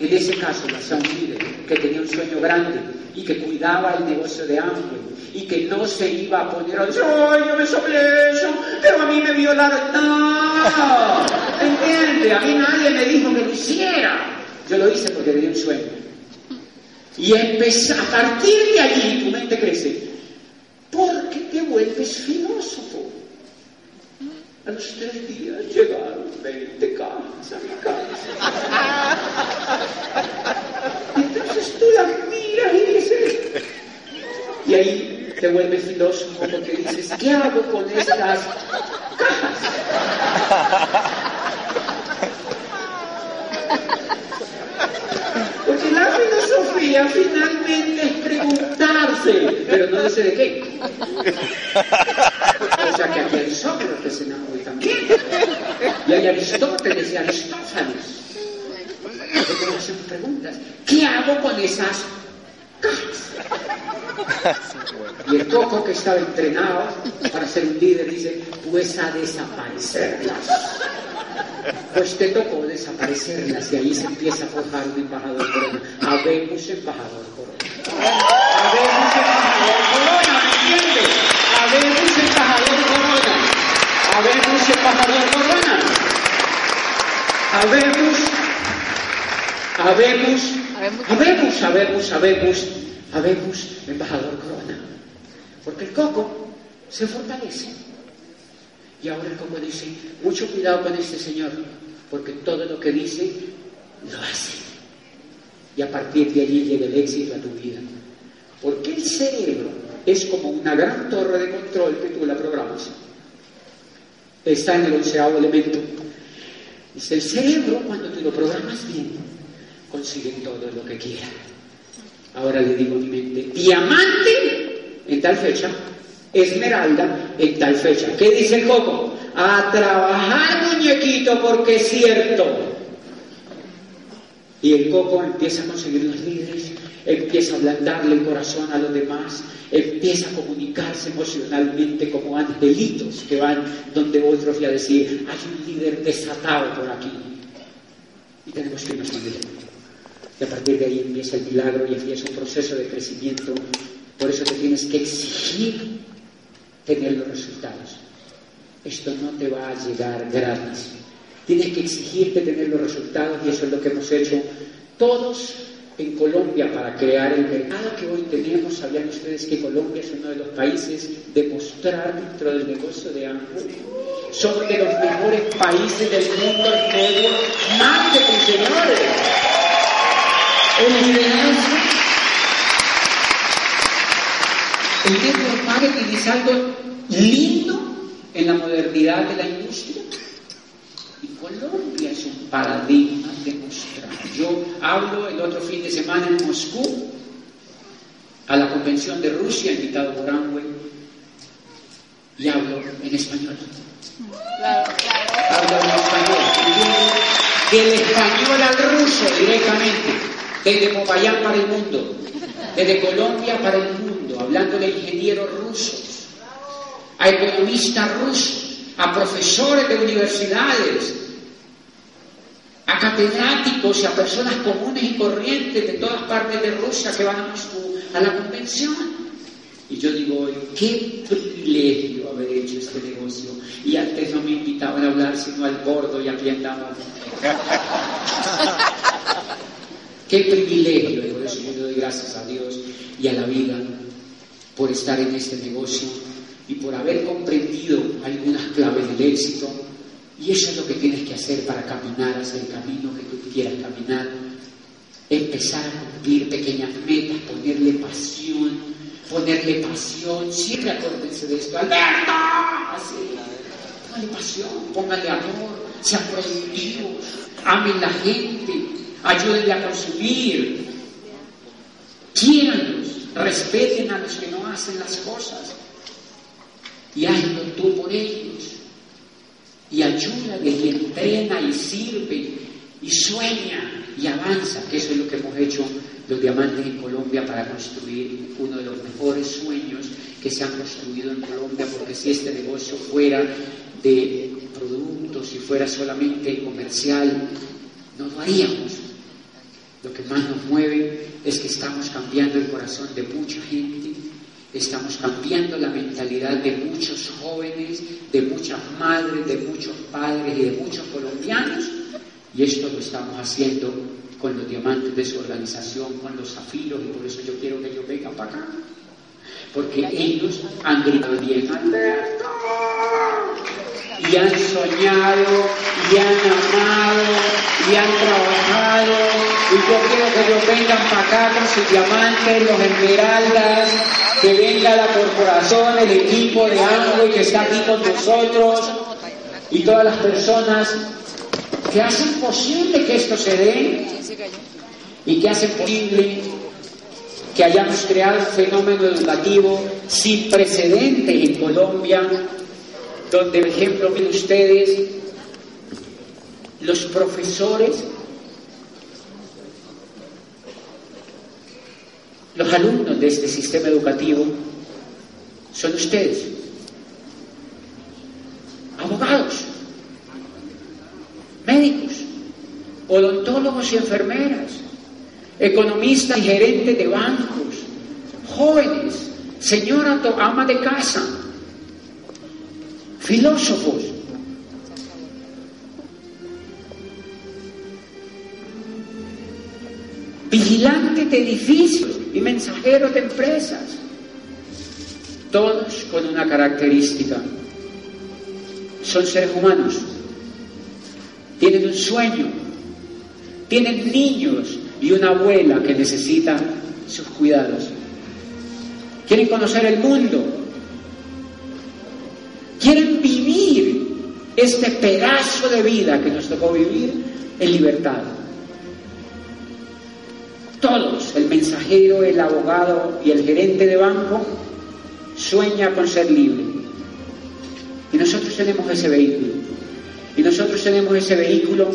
En ese caso hacía un líder que tenía un sueño grande y que cuidaba el negocio de Amway y que no se iba a poner a decir, ¡ay, yo me soplé eso! Pero a mí me violaron. ¡No! ¿Entiende? A mí nadie me dijo que lo hiciera. Yo lo hice porque tenía un sueño. Y empecé, a partir de allí tu mente crece. Porque te vuelves filósofo. Los tres días llegaron 20 cajas a mi casa. Entonces tú las miras y dices, y ahí te vuelves filósofo porque dices, ¿qué hago con estas cajas? Porque la filosofía finalmente es preguntarse, pero no dice de qué. O sea que aquí hay Sócrates se enamoró también. Y hay Aristóteles y Aristófanes. Que te hacen preguntas. ¿Qué hago con esas? Y el coco que estaba entrenado para ser un líder dice, pues a desaparecerlas. Pues te tocó desaparecerlas y ahí se empieza a forjar un embajador corona. Habemos embajador corona. Habemos embajador corona, ¿me entiendes? Habemos embajador corona. Habemos embajador corona. Habemos, habemos, habemos, habemos, habemos, habemos embajador corona. Porque el coco se fortalece. Y ahora el coco dice, mucho cuidado con este señor, porque todo lo que dice, lo hace. Y a partir de allí llega el éxito a tu vida. Porque el cerebro es como una gran torre de control que tú la programas. Está en el onceavo elemento. Dice, el cerebro, cuando tú lo programas bien, consigue todo lo que quiera. Ahora le digo a mi mente, diamante en tal fecha, esmeralda en tal fecha. ¿Qué dice el coco? A trabajar, muñequito, porque es cierto. Y el coco empieza a conseguir los líderes, empieza a ablandarle el corazón a los demás, empieza a comunicarse emocionalmente como angelitos que van donde otros y a decir, hay un líder desatado por aquí. Y tenemos que irnos con él. Y a partir de ahí empieza el milagro y empieza un proceso de crecimiento. Por eso te tienes que exigir tener los resultados. Esto no te va a llegar gratis. Tienes que exigirte tener los resultados y eso es lo que hemos hecho todos en Colombia para crear el mercado que hoy tenemos. ¿Sabían ustedes que Colombia es uno de los países de mostrar dentro del negocio de Amway? Somos de los mejores países del mundo en medio marketing, señores. El network marketing es algo lindo en la modernidad de la industria. Y Colombia es un paradigma de mostrar. Yo hablo el otro fin de semana en Moscú a la convención de Rusia, invitado por Amway, y hablo en español. Hablo en español. Del español al ruso directamente, desde Popayán para el mundo, desde Colombia para el mundo, hablando de ingenieros rusos, a economistas rusos, a profesores de universidades, a catedráticos y a personas comunes y corrientes de todas partes de Rusia que van a Moscú a la convención. Y yo digo qué privilegio haber hecho este negocio. Y antes no me invitaban a hablar sino al gordo y aquí andaba. qué privilegio. Y por eso yo doy gracias a Dios y a la vida por estar en este negocio y por haber comprendido algunas claves del éxito. Y eso es lo que tienes que hacer para caminar hacia el camino que tú quieras caminar. Empezar a cumplir pequeñas metas, ponerle pasión, ponerle pasión. Siempre acuérdense de esto. ¡Alberto! Así. Póngale pasión, póngale amor, sean productivos, amen la gente, ayúdenle a consumir, quiéranlos, respeten a los que no hacen las cosas. Y hazlo tú por ellos. Y ayúdale y entrena y sirve y sueña y avanza, que eso es lo que hemos hecho los diamantes en Colombia para construir uno de los mejores sueños que se han construido en Colombia, porque si este negocio fuera de productos, si fuera solamente comercial, no lo haríamos. Lo que más nos mueve es que estamos cambiando el corazón de mucha gente, estamos cambiando la mentalidad de muchos jóvenes, de muchas madres, de muchos padres y de muchos colombianos, y esto lo estamos haciendo con los diamantes de su organización, con los zafiros, y por eso yo quiero que ellos vengan para acá. Porque ellos han gritado bien Alberto, y han soñado, y han amado, y han trabajado, y yo quiero que ellos vengan para acá con sus diamantes, los esmeraldas, que venga la corporación, el equipo de Amway que está aquí con nosotros, y todas las personas que hacen posible que esto se dé y que hacen posible que hayamos creado un fenómeno educativo sin precedentes en Colombia, donde, por ejemplo, ven ustedes, los profesores, los alumnos de este sistema educativo son ustedes, abogados, médicos, odontólogos y enfermeras, economistas y gerentes de bancos, jóvenes, señora ama de casa, filósofos. Vigilantes de edificios y mensajeros de empresas, todos con una característica. Son seres humanos, tienen un sueño, tienen niños y una abuela que necesita sus cuidados. Quieren conocer el mundo, quieren vivir este pedazo de vida que nos tocó vivir en libertad. Todos, el mensajero, el abogado y el gerente de banco, sueña con ser libre. Y nosotros tenemos ese vehículo. Y nosotros tenemos ese vehículo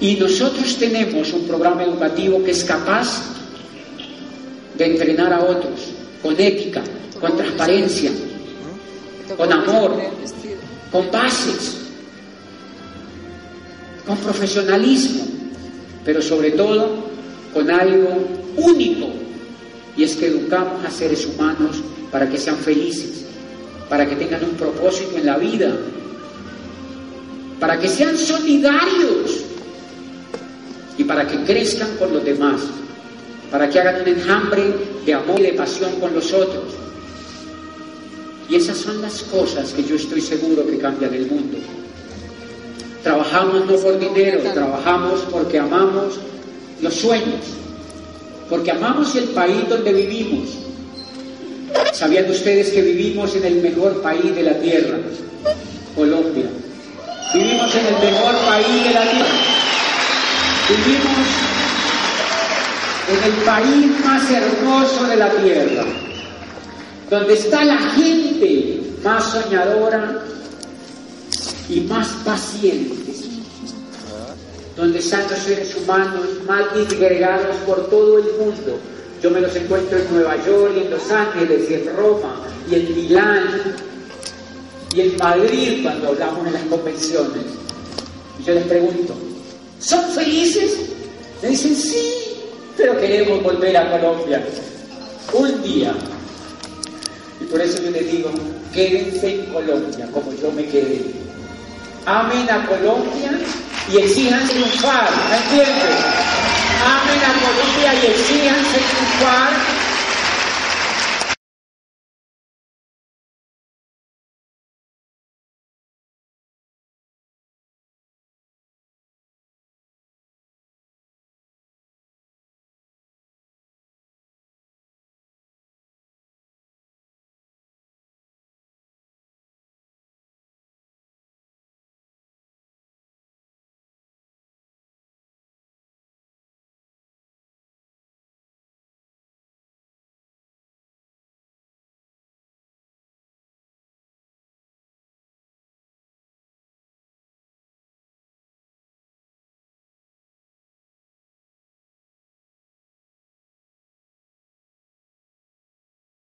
y nosotros tenemos un programa educativo que es capaz de entrenar a otros con ética, con transparencia, con amor, con bases, con profesionalismo, pero sobre todo con algo único, y es que educamos a seres humanos para que sean felices, para que tengan un propósito en la vida, para que sean solidarios y para que crezcan con los demás, para que hagan un enjambre de amor y de pasión con los otros. Y esas son las cosas que yo estoy seguro que cambian el mundo. Trabajamos no por dinero, trabajamos porque amamos los sueños, porque amamos el país donde vivimos. ¿Sabían ustedes que vivimos en el mejor país de la tierra, Colombia? Vivimos en el mejor país de la tierra. Vivimos en el país más hermoso de la tierra, donde está la gente más soñadora y más paciente, donde están los seres humanos más disgregados por todo el mundo. Yo me los encuentro en Nueva York y en Los Ángeles y en Roma y en Milán y en Madrid cuando hablamos en las convenciones. Y yo les pregunto, ¿son felices? Me dicen, sí, pero queremos volver a Colombia un día. Y por eso yo les digo, quédense en Colombia como yo me quedé. Amen a Colombia y exijan triunfar, ¿me entiendes? Amen a Colombia y exijan triunfar